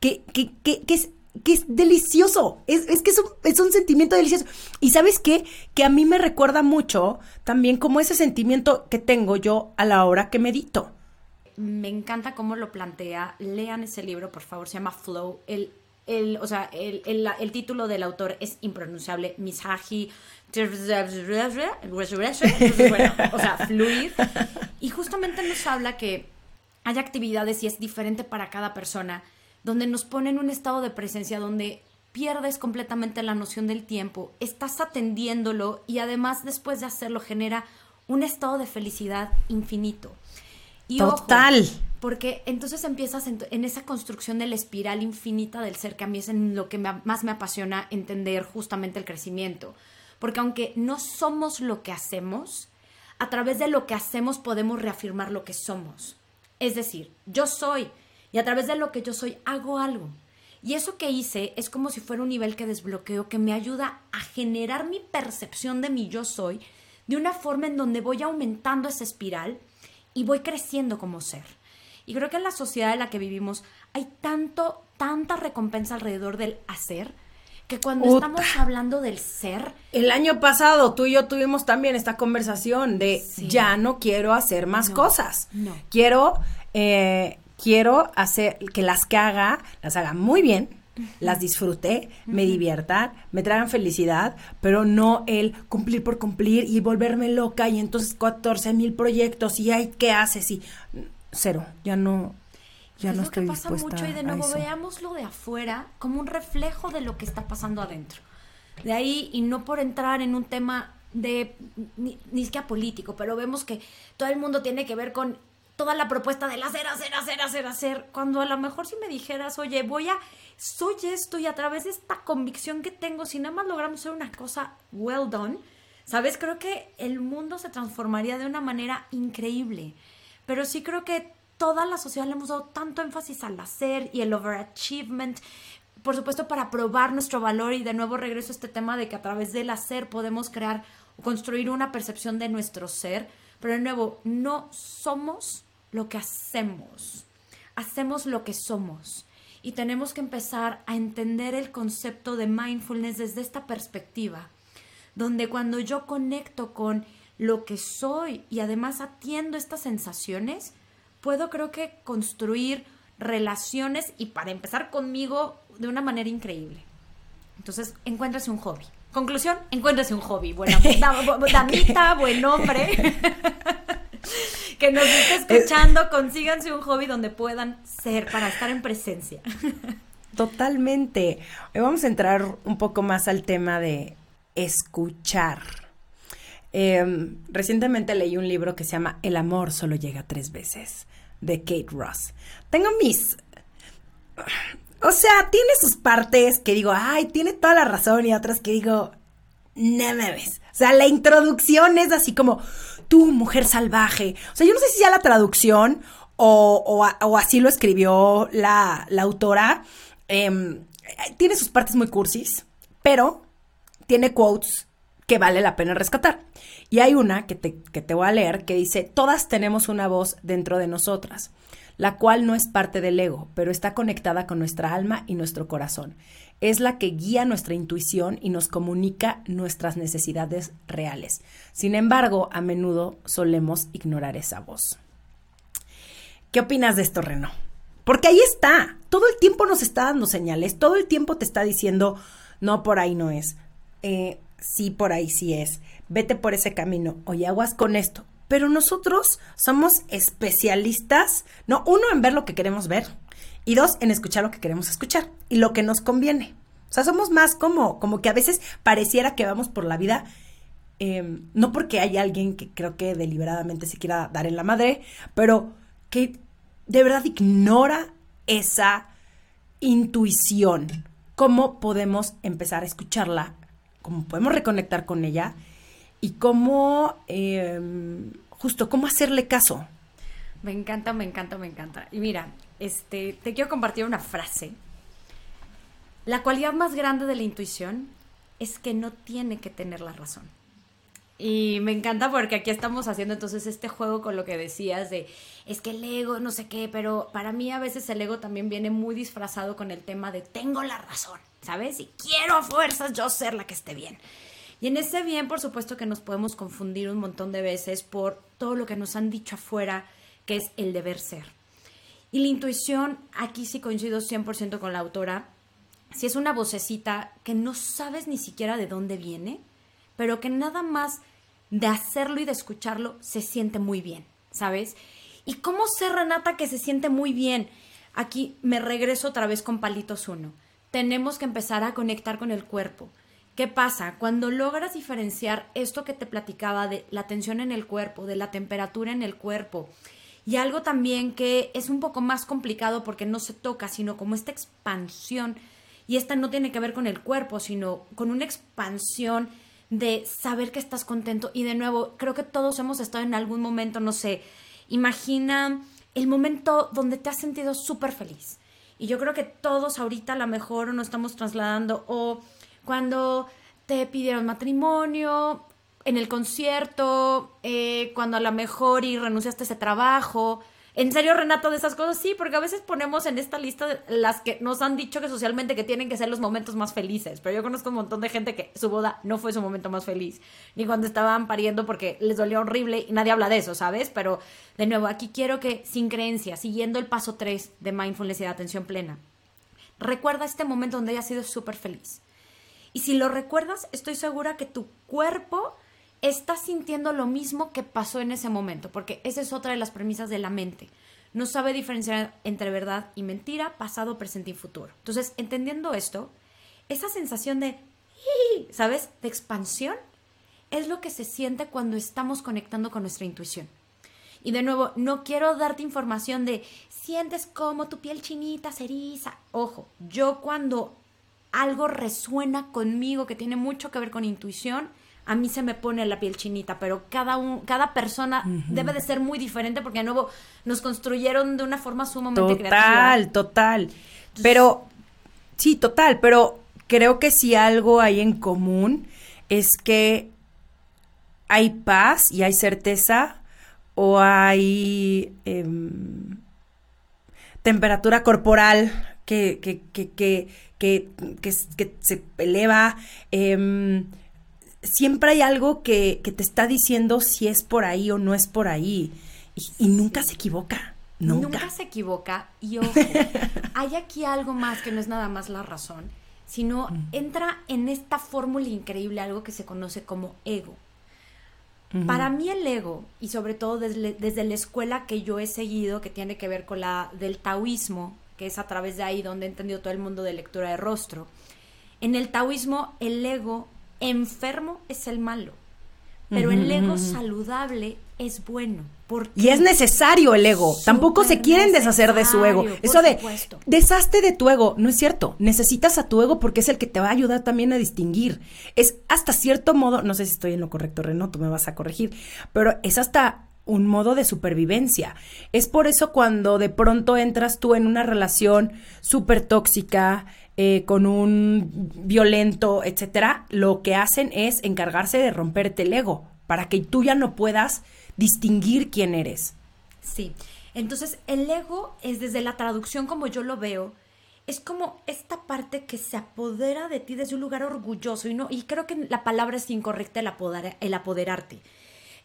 que, que, que, es, que es delicioso. Es, es que es un, es un sentimiento delicioso. Y sabes qué? Que a mí me recuerda mucho también como ese sentimiento que tengo yo a la hora que medito.
Me encanta cómo lo plantea. Lean ese libro, por favor. Se llama Flow. El, el, o sea, el, el, el título del autor es impronunciable. Misaji. Bueno, o sea, fluir. Y justamente nos habla que hay actividades y es diferente para cada persona, donde nos pone en un estado de presencia donde pierdes completamente la noción del tiempo, estás atendiéndolo y además después de hacerlo genera un estado de felicidad infinito. Y ojo,
Total.
porque entonces empiezas en, en esa construcción de la espiral infinita del ser, que a mí es en lo que me- más me apasiona entender justamente el crecimiento. Porque aunque no somos lo que hacemos, a través de lo que hacemos podemos reafirmar lo que somos. Es decir, yo soy y a través de lo que yo soy hago algo. Y eso que hice es como si fuera un nivel que desbloqueo que me ayuda a generar mi percepción de mi yo soy de una forma en donde voy aumentando esa espiral y voy creciendo como ser. Y creo que en la sociedad en la que vivimos hay tanto, tanta recompensa alrededor del hacer, que cuando
Uta.
estamos hablando del ser,
El año pasado tú y yo tuvimos también esta conversación de
Sí.
ya no quiero hacer más
No,
cosas.
no.
Quiero, eh, quiero hacer que las que haga, las haga muy bien, las disfrute, me diviertan, me traigan felicidad, pero no el cumplir por cumplir y volverme loca y entonces 14 mil proyectos y ay, ¿qué haces? Y cero, ya no, ya
es
no
lo que
estoy
pasa
dispuesta
mucho y de nuevo
eso.
veámoslo de afuera como un reflejo de lo que está pasando adentro. De ahí, y no por entrar en un tema de ni, ni siquiera político, pero vemos que todo el mundo tiene que ver con toda la propuesta del hacer, hacer, hacer, hacer, hacer, cuando a lo mejor si me dijeras, oye, voy a, soy esto y a través de esta convicción que tengo, si nada más logramos hacer una cosa well done, ¿sabes? Creo que el mundo se transformaría de una manera increíble. Pero sí creo que toda la sociedad le hemos dado tanto énfasis al hacer y el overachievement, por supuesto para probar nuestro valor y de nuevo regreso a este tema de que a través del hacer podemos crear o construir una percepción de nuestro ser, pero de nuevo, no somos lo que hacemos, hacemos lo que somos. Y tenemos que empezar a entender el concepto de mindfulness desde esta perspectiva donde cuando yo conecto con lo que soy y además atiendo estas sensaciones, puedo creo que construir relaciones y para empezar conmigo de una manera increíble. Entonces, encuéntrase un hobby. Conclusión, encuéntrase un hobby. Buena dam- bu- damita, buen hombre. que nos esté escuchando, consíganse un hobby donde puedan ser para estar en presencia.
Totalmente. Hoy vamos a entrar un poco más al tema de escuchar. Eh, recientemente leí un libro que se llama El amor solo llega tres veces, de Kate Ross. Tengo mis... O sea, tiene sus partes que digo, ay, tiene toda la razón y otras que digo, no mames. O sea, la introducción es así como, tú, mujer salvaje. O sea, yo no sé si ya la traducción o, o así lo escribió la, la autora. Em, tiene sus partes muy cursis, pero tiene quotes que vale la pena rescatar. Y hay una que te, que te voy a leer que dice, todas tenemos una voz dentro de nosotras, la cual no es parte del ego, pero está conectada con nuestra alma y nuestro corazón. Es la que guía nuestra intuición y nos comunica nuestras necesidades reales. Sin embargo, a menudo solemos ignorar esa voz. ¿Qué opinas de esto, Reno? Porque ahí está. Todo el tiempo nos está dando señales. Todo el tiempo te está diciendo, no, por ahí no es. Eh, sí, por ahí sí es. Vete por ese camino. Oye, aguas con esto. Pero nosotros somos especialistas, no, uno en ver lo que queremos ver y dos en escuchar lo que queremos escuchar y lo que nos conviene. O sea, somos más como, como que a veces pareciera que vamos por la vida eh, no porque hay alguien que creo que deliberadamente se quiera dar en la madre, pero que de verdad ignora esa intuición? ¿Cómo podemos empezar a escucharla? ¿Cómo podemos reconectar con ella? ¿Y cómo, em, justo, cómo hacerle caso?
Me encanta, me encanta, me encanta. Y mira, este, te quiero compartir una frase. La cualidad más grande de la intuición es que no tiene que tener la razón. Y me encanta porque aquí estamos haciendo entonces este juego con lo que decías de, es que el ego, no sé qué, pero para mí a veces el ego también viene muy disfrazado con el tema de tengo la razón, ¿sabes? Y quiero a fuerzas yo ser la que esté bien. Y en ese bien, por supuesto que nos podemos confundir un montón de veces por todo lo que nos han dicho afuera, que es el deber ser. Y la intuición, aquí sí coincido 100% con la autora, si es una vocecita que no sabes ni siquiera de dónde viene, pero que nada más de hacerlo y de escucharlo se siente muy bien, ¿sabes? ¿Y cómo sé, Renata, que se siente muy bien? Aquí me regreso otra vez con palitos uno. Tenemos que empezar a conectar con el cuerpo. ¿Qué pasa? Cuando logras diferenciar esto que te platicaba de la tensión en el cuerpo, de la temperatura en el cuerpo, y algo también que es un poco más complicado porque no se toca, sino como esta expansión, y esta no tiene que ver con el cuerpo, sino con una expansión de saber que estás contento. Y de nuevo, creo que todos hemos estado en algún momento, no sé, imagina el momento donde te has sentido súper feliz. Y yo creo que todos ahorita a lo mejor nos estamos trasladando o cuando te pidieron matrimonio, en el concierto, eh, cuando a lo mejor y renunciaste a ese trabajo, ¿En serio, Renato, de esas cosas? Sí, porque a veces ponemos en esta lista las que nos han dicho que socialmente que tienen que ser los momentos más felices. Pero yo conozco un montón de gente que su boda no fue su momento más feliz. Ni cuando estaban pariendo porque les dolió horrible y nadie habla de eso, ¿sabes? Pero de nuevo, aquí quiero que sin creencia, siguiendo el paso 3 de mindfulness y de atención plena, recuerda este momento donde hayas sido súper feliz. Y si lo recuerdas, estoy segura que tu cuerpo estás sintiendo lo mismo que pasó en ese momento, porque esa es otra de las premisas de la mente. No sabe diferenciar entre verdad y mentira, pasado, presente y futuro. Entonces, entendiendo esto, esa sensación de, ¿sabes?, de expansión, es lo que se siente cuando estamos conectando con nuestra intuición. Y de nuevo, no quiero darte información de sientes como tu piel chinita se eriza. Ojo, yo cuando algo resuena conmigo que tiene mucho que ver con intuición, a mí se me pone la piel chinita, pero cada, un, cada persona debe de ser muy diferente porque de nuevo nos construyeron de una forma sumamente creativa.
Total, total. Pero, sí, total, pero creo que si algo hay en común es que hay paz y hay certeza o hay em, temperatura corporal que, que, que, que, que se eleva. Eh, siempre hay algo que, te está diciendo si es por ahí o no es por ahí. Y, nunca se equivoca. Nunca.
nunca. se equivoca. Y ojo, hay aquí algo más que no es nada más la razón, sino mm. entra en esta fórmula increíble algo que se conoce como ego. Para mí el ego, y sobre todo desde, desde, la escuela que yo he seguido, que tiene que ver con la del taoísmo, que es a través de ahí donde he entendido todo el mundo de lectura de rostro, en el taoísmo el ego enfermo es el malo, pero el ego saludable es bueno.
Y es necesario el ego. Tampoco se quieren deshacer de su ego. Eso de deshazte de tu ego, no es cierto. Necesitas a tu ego porque es el que te va a ayudar también a distinguir. Es hasta cierto modo, no sé si estoy en lo correcto, Reno, tú me vas a corregir, pero es hasta un modo de supervivencia. Es por eso cuando de pronto entras tú en una relación súper tóxica, eh, con un violento, etcétera, lo que hacen es encargarse de romperte el ego para que tú ya no puedas distinguir quién eres.
Sí. Entonces, el ego es desde la traducción como yo lo veo, es como esta parte que se apodera de ti desde un lugar orgulloso y no y creo que la palabra es incorrecta el, el apoderarte.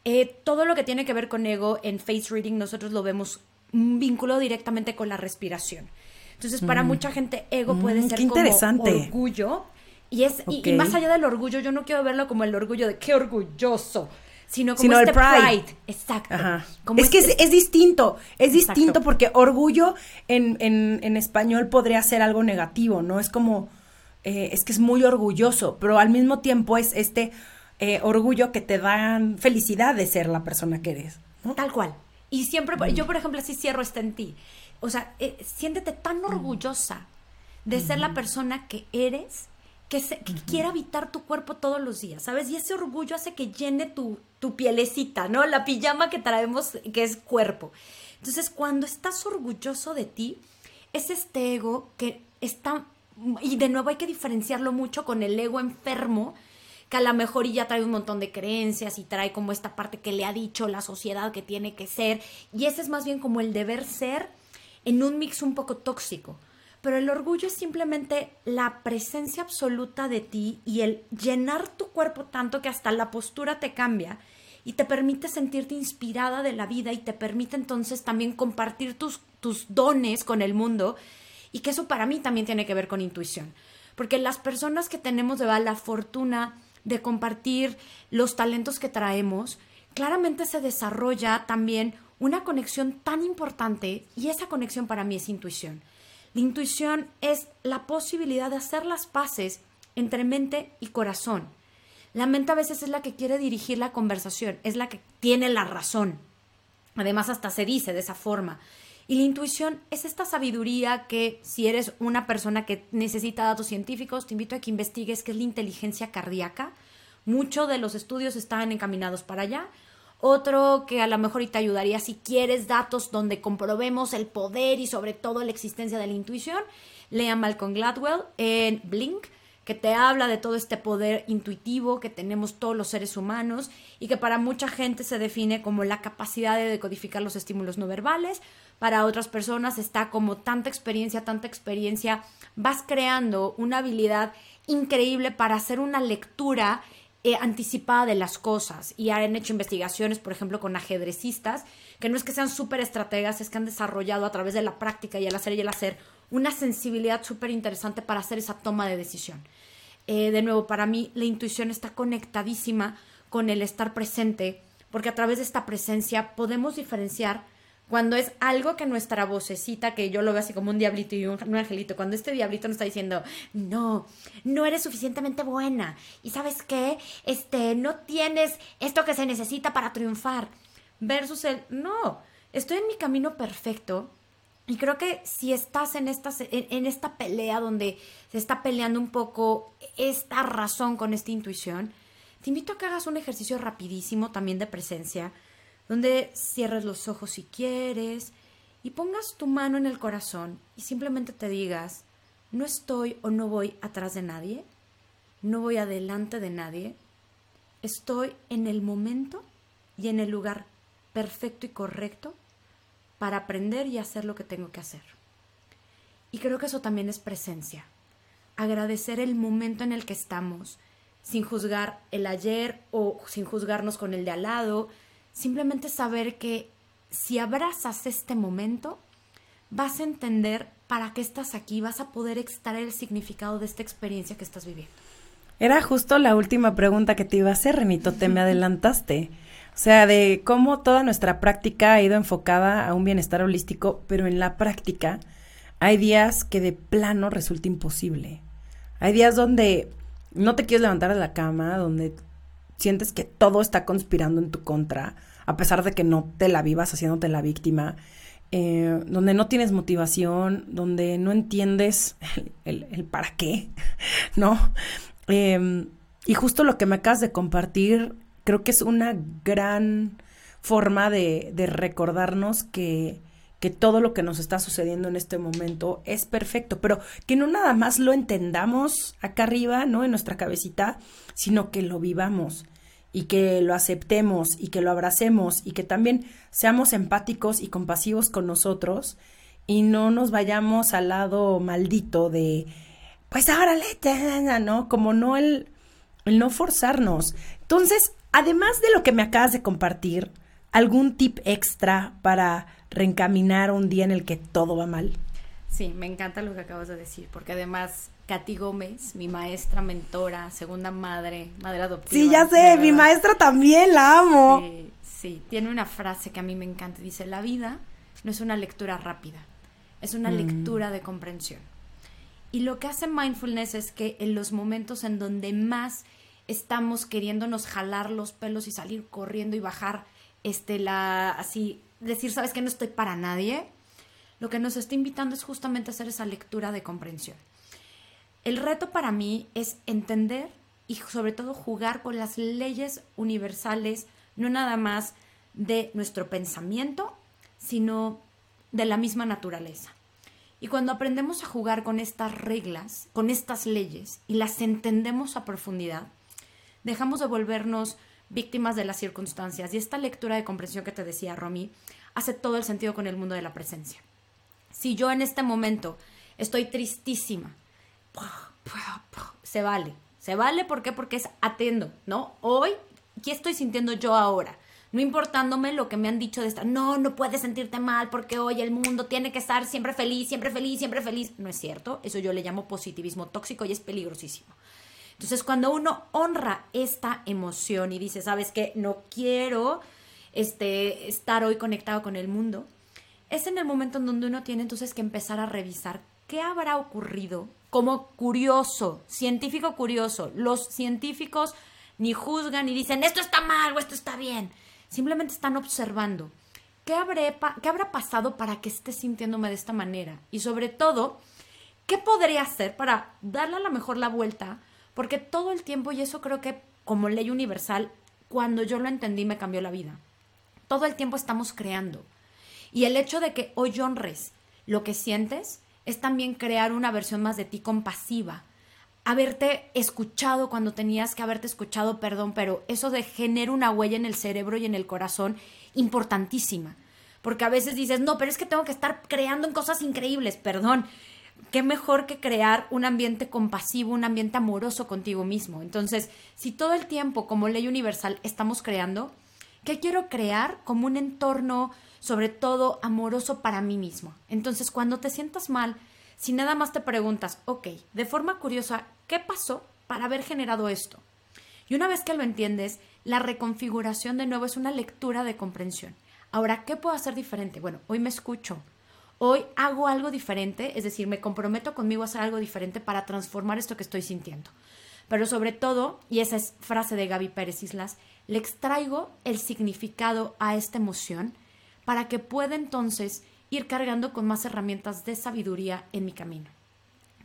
Eh, todo lo que tiene que ver con ego en face reading nosotros lo vemos vínculo directamente con la respiración. Entonces, para mm. mucha gente, ego puede
mm,
ser
qué interesante.
como orgullo. Y, es, y, más allá del orgullo, yo no quiero verlo como el orgullo de qué orgulloso, sino como este
el pride.
Exacto.
es que este es, distinto, es distinto porque orgullo en, en, en, español podría ser algo negativo, ¿no? Es como, eh, es que es muy orgulloso, pero al mismo tiempo es este eh, orgullo que te dan felicidad de ser la persona que eres.
Tal cual. Y siempre, yo por ejemplo, así cierro este en ti. O sea, eh, siéntete tan orgullosa de ser la persona que eres, que, se, que quiera habitar tu cuerpo todos los días, ¿sabes? Y ese orgullo hace que llene tu, tu pielecita, ¿no? La pijama que traemos, que es cuerpo. Entonces, cuando estás orgulloso de ti, es este ego que está, y de nuevo hay que diferenciarlo mucho con el ego enfermo, que a lo mejor ya trae un montón de creencias y trae como esta parte que le ha dicho la sociedad que tiene que ser, y ese es más bien como el deber ser en un mix un poco tóxico. Pero el orgullo es simplemente la presencia absoluta de ti y el llenar tu cuerpo tanto que hasta la postura te cambia y te permite sentirte inspirada de la vida y te permite entonces también compartir tus, tus dones con el mundo y que eso para mí también tiene que ver con intuición. Porque las personas que tenemos de la fortuna de compartir los talentos que traemos, claramente se desarrolla también una conexión tan importante y esa conexión para mí es intuición. La intuición es la posibilidad de hacer las paces entre mente y corazón. La mente a veces es la que quiere dirigir la conversación, es la que tiene la razón. Además, hasta se dice de esa forma. Y la intuición es esta sabiduría que si eres una persona que necesita datos científicos, te invito a que investigues qué es la inteligencia cardíaca. Muchos de los estudios están encaminados para allá. Otro que a lo mejor te ayudaría si quieres datos donde comprobemos el poder y sobre todo la existencia de la intuición, lea Malcolm Gladwell en Blink, que te habla de todo este poder intuitivo que tenemos todos los seres humanos y que para mucha gente se define como la capacidad de decodificar los estímulos no verbales. Para otras personas está como tanta experiencia, tanta experiencia, vas creando una habilidad increíble para hacer una lectura eh, anticipada de las cosas y han hecho investigaciones, por ejemplo, con ajedrecistas, que no es que sean súper estrategas, es que han desarrollado a través de la práctica y el hacer y el hacer una sensibilidad súper interesante para hacer esa toma de decisión. Eh, de nuevo, para mí la intuición está conectadísima con el estar presente, porque a través de esta presencia podemos diferenciar cuando es algo que nuestra vocecita, que yo lo veo así como un diablito y un, angelito, cuando este diablito nos está diciendo, no, no eres suficientemente buena, y sabes qué, este, no tienes esto que se necesita para triunfar, versus el, no, estoy en mi camino perfecto, y creo que si estás en esta, en esta pelea donde se está peleando un poco esta razón con esta intuición, te invito a que hagas un ejercicio rapidísimo también de presencia, donde cierres los ojos si quieres y pongas tu mano en el corazón y simplemente te digas, no estoy o no voy atrás de nadie, no voy adelante de nadie, estoy en el momento y en el lugar perfecto y correcto para aprender y hacer lo que tengo que hacer. Y creo que eso también es presencia. Agradecer el momento en el que estamos, sin juzgar el ayer o sin juzgarnos con el de al lado, Simplemente saber que si abrazas este momento, vas a entender para qué estás aquí, vas a poder extraer el significado de esta experiencia que estás viviendo.
Era justo la última pregunta que te iba a hacer, Renito, te me adelantaste. O sea, de cómo toda nuestra práctica ha ido enfocada a un bienestar holístico, pero en la práctica hay días que de plano resulta imposible. Hay días donde no te quieres levantar de la cama, donde sientes que todo está conspirando en tu contra, a pesar de que no te la vivas haciéndote la víctima, eh, donde no tienes motivación, donde no entiendes el, para qué, ¿no? Em, y justo lo que me acabas de compartir, creo que es una gran forma de, de recordarnos que, que todo lo que nos está sucediendo en este momento es perfecto, pero que no nada más lo entendamos acá arriba, ¿no? En nuestra cabecita, sino que lo vivamos y que lo aceptemos y que lo abracemos y que también seamos empáticos y compasivos con nosotros y no nos vayamos al lado maldito de, pues ahora le, ¿no? Como no el, el no forzarnos. Entonces, además de lo que me acabas de compartir, ¿algún tip extra para reencaminar un día en el que todo va mal?
Sí, me encanta lo que acabas de decir, porque además Katy Gómez, mi maestra, mentora, segunda madre, madre adoptiva.
Sí, ya sé, mi maestra también la amo.
Sí, sí, tiene una frase que a mí me encanta, dice, la vida no es una lectura rápida, es una mm. lectura de comprensión. Y lo que hace mindfulness es que en los momentos en donde más estamos queriéndonos jalar los pelos y salir corriendo y bajar este la así decir, sabes que no estoy para nadie, lo que nos está invitando es justamente hacer esa lectura de comprensión. El reto para mí es entender y sobre todo jugar con las leyes universales, no nada más de nuestro pensamiento, sino de la misma naturaleza. Y cuando aprendemos a jugar con estas reglas, con estas leyes, y las entendemos a profundidad, dejamos de volvernos víctimas de las circunstancias. Y esta lectura de comprensión que te decía Romy hace todo el sentido con el mundo de la presencia. Si yo en este momento estoy tristísima, se vale. Se vale, ¿por qué? Porque es atendo, ¿no? Hoy, ¿qué estoy sintiendo yo ahora? No importándome lo que me han dicho de esta, no, no puedes sentirte mal porque hoy el mundo tiene que estar siempre feliz, siempre feliz, siempre feliz. No es cierto, eso yo le llamo positivismo tóxico y es peligrosísimo. Entonces, cuando uno honra esta emoción y dice, ¿sabes qué? No quiero este, estar hoy conectado con el mundo, es en el momento en donde uno tiene entonces que empezar a revisar qué habrá ocurrido como curioso, científico curioso. Los científicos ni juzgan ni dicen esto está mal o esto está bien. Simplemente están observando. ¿Qué, ¿Qué habrá pasado para que esté sintiéndome de esta manera? Y sobre todo, ¿qué podría hacer para darle a lo mejor la vuelta? Porque todo el tiempo, y eso creo que como ley universal, cuando yo lo entendí me cambió la vida. Todo el tiempo estamos creando. Y el hecho de que hoy honres lo que sientes es también crear una versión más de ti compasiva. Haberte escuchado cuando tenías que haberte escuchado, perdón, pero eso de genera una huella en el cerebro y en el corazón importantísima. Porque a veces dices, no, pero es que tengo que estar creando en cosas increíbles, perdón. Qué mejor que crear un ambiente compasivo, un ambiente amoroso contigo mismo. Entonces, si todo el tiempo como ley universal estamos creando, ¿qué quiero crear como un entorno sobre todo amoroso para mí mismo. Entonces, cuando te sientas mal, si nada más te preguntas, ok, de forma curiosa, ¿qué pasó para haber generado esto? Y una vez que lo entiendes, la reconfiguración de nuevo es una lectura de comprensión. Ahora, ¿qué puedo hacer diferente? Bueno, hoy me escucho. Hoy hago algo diferente, es decir, me comprometo conmigo a hacer algo diferente para transformar esto que estoy sintiendo. Pero sobre todo, y esa es frase de Gaby Pérez Islas, le extraigo el significado a esta emoción para que pueda entonces ir cargando con más herramientas de sabiduría en mi camino.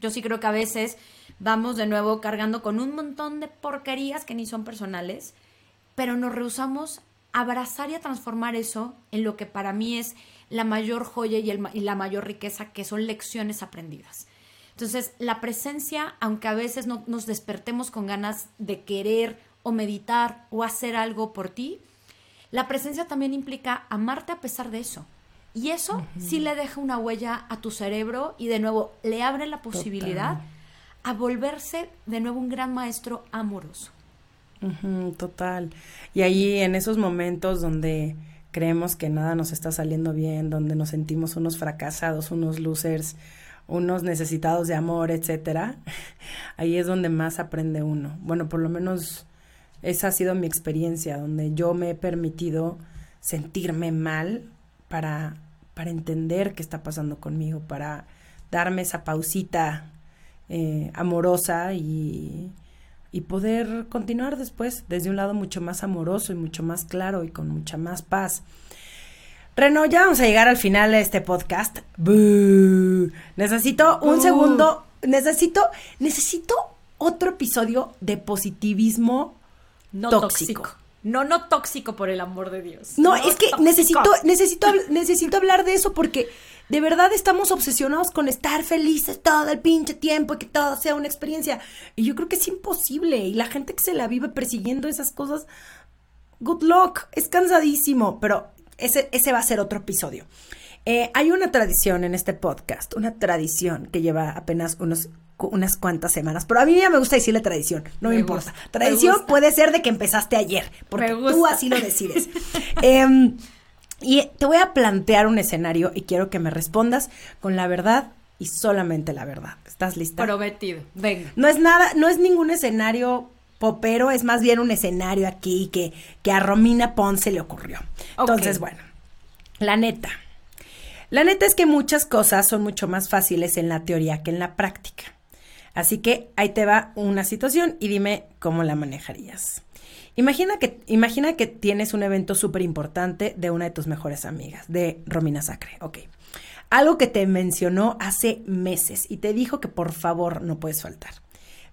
Yo sí creo que a veces vamos de nuevo cargando con un montón de porquerías que ni son personales, pero nos rehusamos abrazar y a transformar eso en lo que para mí es la mayor joya y, y la mayor riqueza, que son lecciones aprendidas. Entonces, la presencia, aunque a veces no nos despertemos con ganas de querer o meditar o hacer algo por ti, la presencia también implica amarte a pesar de eso. Y eso sí le deja una huella a tu cerebro y de nuevo le abre la posibilidad a volverse de nuevo un gran maestro amoroso.
Total. Y ahí en esos momentos donde creemos que nada nos está saliendo bien, donde nos sentimos unos fracasados, unos losers, unos necesitados de amor, etcétera, ahí es donde más aprende uno. Bueno, por lo menos esa ha sido mi experiencia, donde yo me he permitido sentirme mal para, para entender qué está pasando conmigo, para darme esa pausita eh, amorosa y, y poder continuar después desde un lado mucho más amoroso y mucho más claro y con mucha más paz. Reno, ya vamos a llegar al final de este podcast. Necesito un segundo, necesito, necesito otro episodio de positivismo
no tóxico. No, no tóxico, por el amor de Dios.
No, es que necesito, necesito, necesito hablar de eso porque de verdad estamos obsesionados con estar felices todo el pinche tiempo y que todo sea una experiencia. Y yo creo que es imposible. Y la gente que se la vive persiguiendo esas cosas, good luck, es cansadísimo. Pero ese, ese va a ser otro episodio. Eh, hay una tradición en este podcast, una tradición que lleva apenas unos unas cuantas semanas. Pero a mí ya me gusta decirle tradición, no me, importa. tradición puede ser de que empezaste ayer, porque tú así lo decides. Em, y te voy a plantear un escenario y quiero que me respondas con la verdad y solamente la verdad. ¿Estás lista?
Prometido. Venga.
No es nada, no es ningún escenario popero, es más bien un escenario aquí que, que a Romina Ponce le ocurrió. Entonces, bueno, la neta. La neta es que muchas cosas son mucho más fáciles en la teoría que en la práctica. Así que ahí te va una situación y dime cómo la manejarías. Imagina que, imagina que tienes un evento súper importante de una de tus mejores amigas, de Romina Sacre. Ok. Algo que te mencionó hace meses y te dijo que por favor no puedes faltar.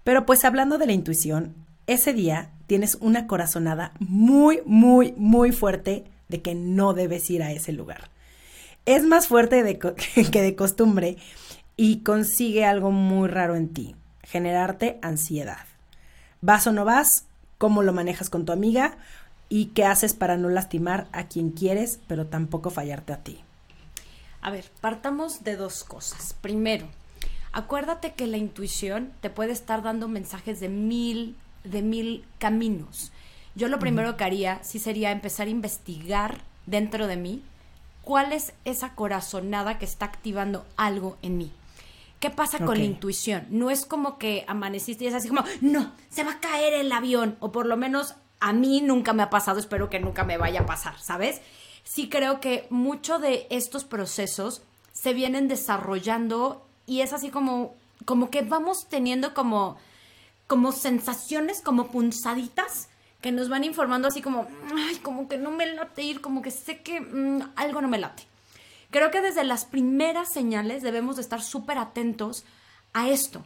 Pero pues hablando de la intuición, ese día tienes una corazonada muy, muy, muy fuerte de que no debes ir a ese lugar. Es más fuerte de que de costumbre y consigue algo muy raro en ti, generarte ansiedad. ¿Vas o no vas? ¿Cómo lo manejas con tu amiga? ¿Y qué haces para no lastimar a quien quieres, pero tampoco fallarte a ti?
A ver, partamos de dos cosas. Primero, acuérdate que la intuición te puede estar dando mensajes de mil, de mil caminos. Yo lo primero que haría sí sería empezar a investigar dentro de mí cuál es esa corazonada que está activando algo en mí. ¿Qué pasa con la intuición? No es como que amaneciste y es así como, no, se va a caer el avión, o por lo menos a mí nunca me ha pasado, espero que nunca me vaya a pasar, ¿sabes? Sí creo que mucho de estos procesos se vienen desarrollando y es así como, como que vamos teniendo como, como sensaciones, como punzaditas que nos van informando así como, ay, como que no me late ir, como que sé que mm, algo no me late. Creo que desde las primeras señales debemos de estar súper atentos a esto,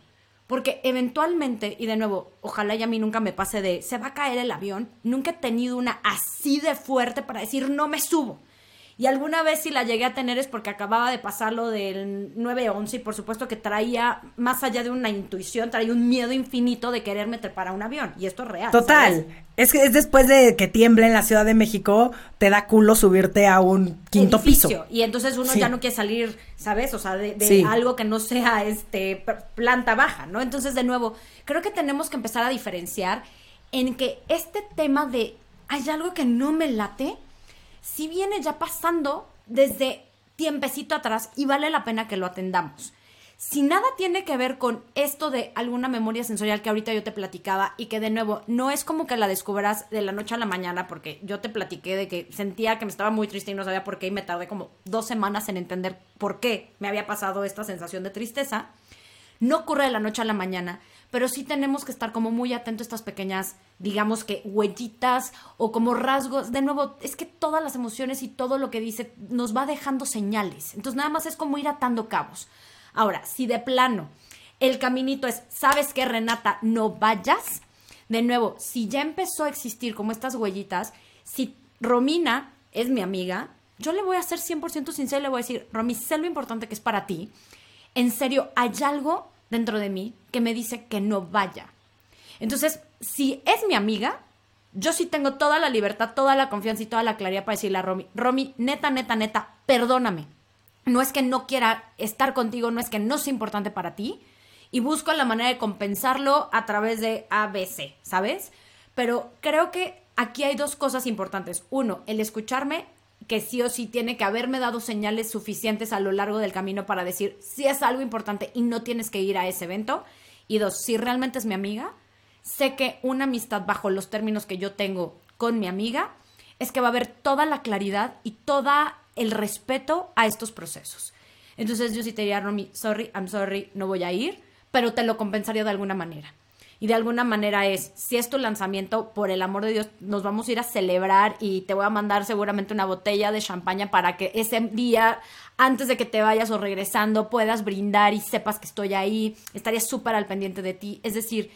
porque eventualmente, y de nuevo, ojalá y a mí nunca me pase de, se va a caer el avión, nunca he tenido una así de fuerte para decir, no me subo. Y alguna vez si la llegué a tener es porque acababa de pasar lo del 9-11 y por supuesto que traía, más allá de una intuición, traía un miedo infinito de quererme trepar a un avión. Y esto es real.
Total. Es que es después de que tiemble en la Ciudad de México, te da culo subirte a un quinto piso.
Y entonces uno ya no quiere salir, ¿sabes? O sea, de, algo que no sea este planta baja, ¿no? Entonces, de nuevo, creo que tenemos que empezar a diferenciar en que este tema de hay algo que no me late si viene ya pasando desde tiempecito atrás y vale la pena que lo atendamos. Si nada tiene que ver con esto de alguna memoria sensorial que ahorita yo te platicaba y que de nuevo no es como que la descubras de la noche a la mañana porque yo te platiqué de que sentía que me estaba muy triste y no sabía por qué y me tardé como dos semanas en entender por qué me había pasado esta sensación de tristeza. No ocurre de la noche a la mañana, pero sí tenemos que estar como muy atentos a estas pequeñas, digamos que huellitas o como rasgos. De nuevo, es que todas las emociones y todo lo que dice nos va dejando señales. Entonces nada más es como ir atando cabos. Ahora, si de plano el caminito es, ¿sabes qué, Renata? No vayas. De nuevo, si ya empezó a existir como estas huellitas, si Romina es mi amiga, yo le voy a ser 100% sincera y le voy a decir, Romy, sé lo importante que es para ti. En serio, hay algo dentro de mí que me dice que no vaya. Entonces, si es mi amiga, yo sí tengo toda la libertad, toda la confianza y toda la claridad para decirle a Romy, Romy, neta, neta, neta, perdóname. No es que no quiera estar contigo, no es que no sea importante para ti. Y busco la manera de compensarlo a través de ABC, ¿sabes? Pero creo que aquí hay dos cosas importantes. Uno, el escucharme que sí o sí tiene que haberme dado señales suficientes a lo largo del camino para decir si es algo importante y no tienes que ir a ese evento. Y dos, si realmente es mi amiga, sé que una amistad bajo los términos que yo tengo con mi amiga es que va a haber toda la claridad y todo el respeto a estos procesos. Entonces yo sí te diría, Romy, sorry, I'm sorry, no voy a ir, pero te lo compensaría de alguna manera y de alguna manera es, si es tu lanzamiento, por el amor de Dios, nos vamos a ir a celebrar y te voy a mandar seguramente una botella de champaña para que ese día, antes de que te vayas o regresando, puedas brindar y sepas que estoy ahí, estaría súper al pendiente de ti. Es decir,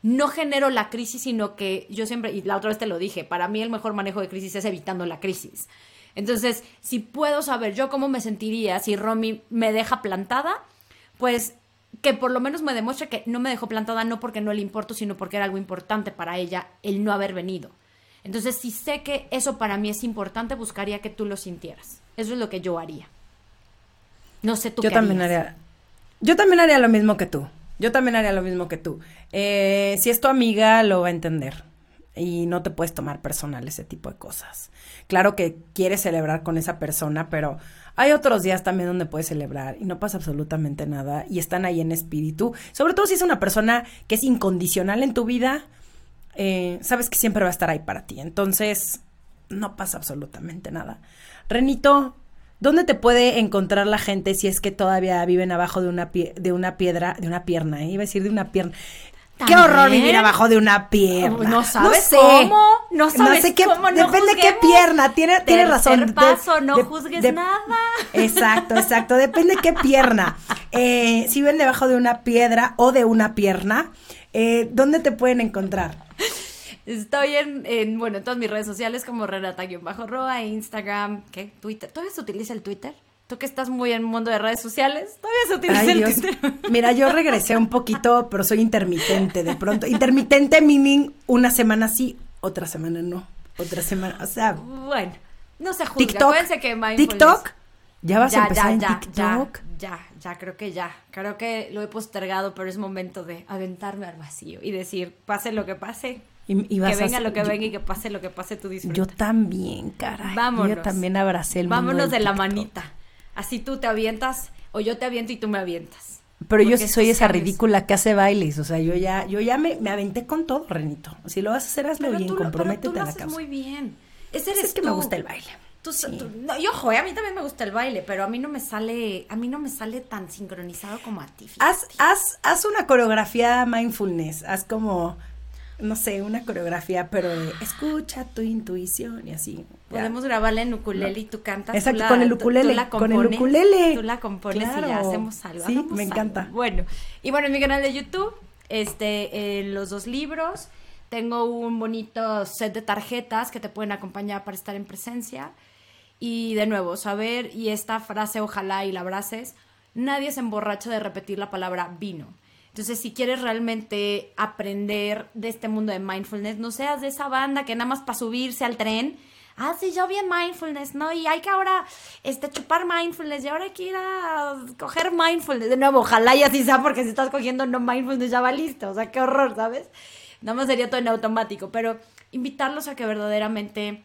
no genero la crisis, sino que yo siempre, y la otra vez te lo dije, para mí el mejor manejo de crisis es evitando la crisis. Entonces, si puedo saber yo cómo me sentiría si Romy me deja plantada, pues que por lo menos me demuestre que no me dejó plantada no porque no le importo, sino porque era algo importante para ella el no haber venido. Entonces, si sé que eso para mí es importante, buscaría que tú lo sintieras. Eso es lo que yo haría. No sé tú
yo también haría. Yo también haría lo mismo que tú. Yo también haría lo mismo que tú. Eh, si es tu amiga, lo va a entender. Y no te puedes tomar personal ese tipo de cosas. Claro que quieres celebrar con esa persona, pero hay otros días también donde puedes celebrar y no pasa absolutamente nada y están ahí en espíritu. Sobre todo si es una persona que es incondicional en tu vida, eh, sabes que siempre va a estar ahí para ti. Entonces, no pasa absolutamente nada. Renito, ¿Dónde te puede encontrar la gente si es que todavía viven abajo de una, pie- de una piedra, de una pierna? eh? Iba a decir de una pierna. Qué horror vivir abajo de una pierna.
No sabes
sé.
cómo, no sabes
sé qué,
cómo, no
depende qué
juzguemos.
pierna. Tiene, tiene razón. De-
paso, no
de-
juzgues
de-
nada.
Exacto, exacto. Depende qué pierna. Eh, si viven debajo de una piedra o de una pierna, eh, ¿dónde te pueden encontrar?
Estoy en, en, bueno, en todas mis redes sociales como Renata-Roa, Instagram, ¿qué? Twitter. ¿Todavía se utiliza el Twitter? Tú que estás muy en el mundo de redes sociales, todavía se utiliza
Ay,
el
Dios.
Twitter.
Mira, yo regresé un poquito, pero soy intermitente de pronto. Intermitente meaning una semana sí, otra semana no. Otra semana, o sea,
Bueno, no se juzga.
TikTok.
Acuérdense que
TikTok. ¿Ya vas a empezar
ya,
en
ya,
TikTok?
Ya, ya, ya, creo que ya. Creo que lo he postergado, pero es momento de aventarme al vacío y decir, pase lo que pase,
Y, y
que venga lo que
yo-
venga y que pase lo que pase, tú disfruta.
Yo también, caray.
Vámonos.
Yo también abracé el mundo
Vámonos
del
de la
TikTok.
manita. Así tú te avientas o yo te aviento y tú me avientas.
Pero yo sí soy esa
cambios-
ridícula que hace bailes, o sea, yo ya, yo ya me, me aventé con todo, Renito. Si lo vas a hacer, hazlo
Pero
bien,
tú, lo- pero
comprométete
tú lo
a la
haces
causa.
muy bien. Ese
Pues
eres
es que
tú.
me gusta el baile.
Tú-
Sí.
tú- no, y ojo, eh, a mí también me gusta el baile, pero a mí no me sale, a mí no me sale tan sincronizado como a ti.
Haz, haz, haz una coreografía mindfulness, haz como, no sé, una coreografía, pero de escucha tu intuición y así. ya.
Podemos grabarla en ukulele y tú cantas. tú
Exacto,
la-
con el
tú- tú
ukulele,
la
con el
compones,
ukulele.
Tú la compones y ya
Claro.
hacemos algo.
Sí, me
algo.
encanta.
Bueno, y bueno, en mi canal de YouTube, este, en los dos libros, tengo un bonito set de tarjetas que te pueden acompañar para estar en presencia. Y de nuevo, saber, y esta frase ojalá y la abraces, nadie se emborracha de repetir la palabra vino. Entonces, si quieres realmente aprender de este mundo de mindfulness, no seas de esa banda que nada más para subirse al tren, ah, sí, yo bien mindfulness, ¿no? Y hay que ahora este, chupar mindfulness y ahora hay que ir a coger mindfulness. De nuevo, ojalá y así sea, porque si estás cogiendo no mindfulness ya va listo. O sea, qué horror, ¿sabes? Nada más sería todo en automático, pero invitarlos a que verdaderamente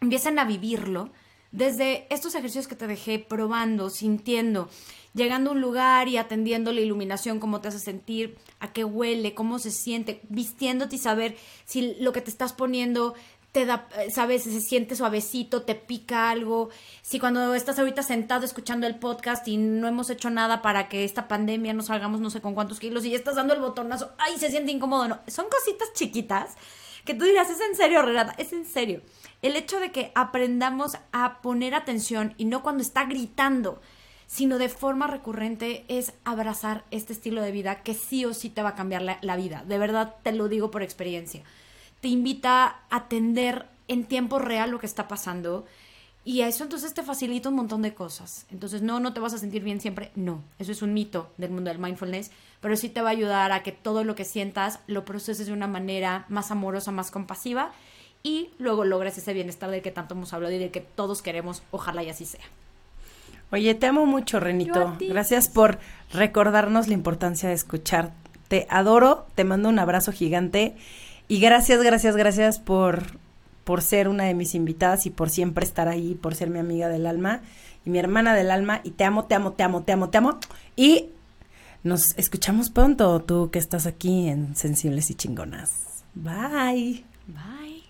empiecen a vivirlo desde estos ejercicios que te dejé probando, sintiendo, llegando a un lugar y atendiendo la iluminación, cómo te hace sentir, a qué huele, cómo se siente, vistiéndote y saber si lo que te estás poniendo te da, eh, sabes, se siente suavecito, te pica algo, si cuando estás ahorita sentado escuchando el podcast y no hemos hecho nada para que esta pandemia nos hagamos no sé con cuántos kilos y ya estás dando el botonazo, ay, se siente incómodo, no, son cositas chiquitas que tú dirás, es en serio, Renata, es en serio. El hecho de que aprendamos a poner atención y no cuando está gritando, sino de forma recurrente es abrazar este estilo de vida que sí o sí te va a cambiar la, vida. De verdad te lo digo por experiencia. Te invita a atender en tiempo real lo que está pasando y a eso entonces te facilita un montón de cosas. Entonces no, no te vas a sentir bien siempre, no. Eso es un mito del mundo del mindfulness, pero sí te va a ayudar a que todo lo que sientas lo proceses de una manera más amorosa, más compasiva y luego logres ese bienestar del que tanto hemos hablado y del que todos queremos, ojalá y así sea.
Oye, te amo mucho, Renito. Gracias por recordarnos la importancia de escuchar. Te adoro, te mando un abrazo gigante y gracias, gracias, gracias por, por ser una de mis invitadas y por siempre estar ahí, por ser mi amiga del alma y mi hermana del alma y te amo, te amo, te amo, te amo, te amo. Y nos escuchamos pronto, tú que estás aquí en Sensibles y Chingonas. Bye.
Bye.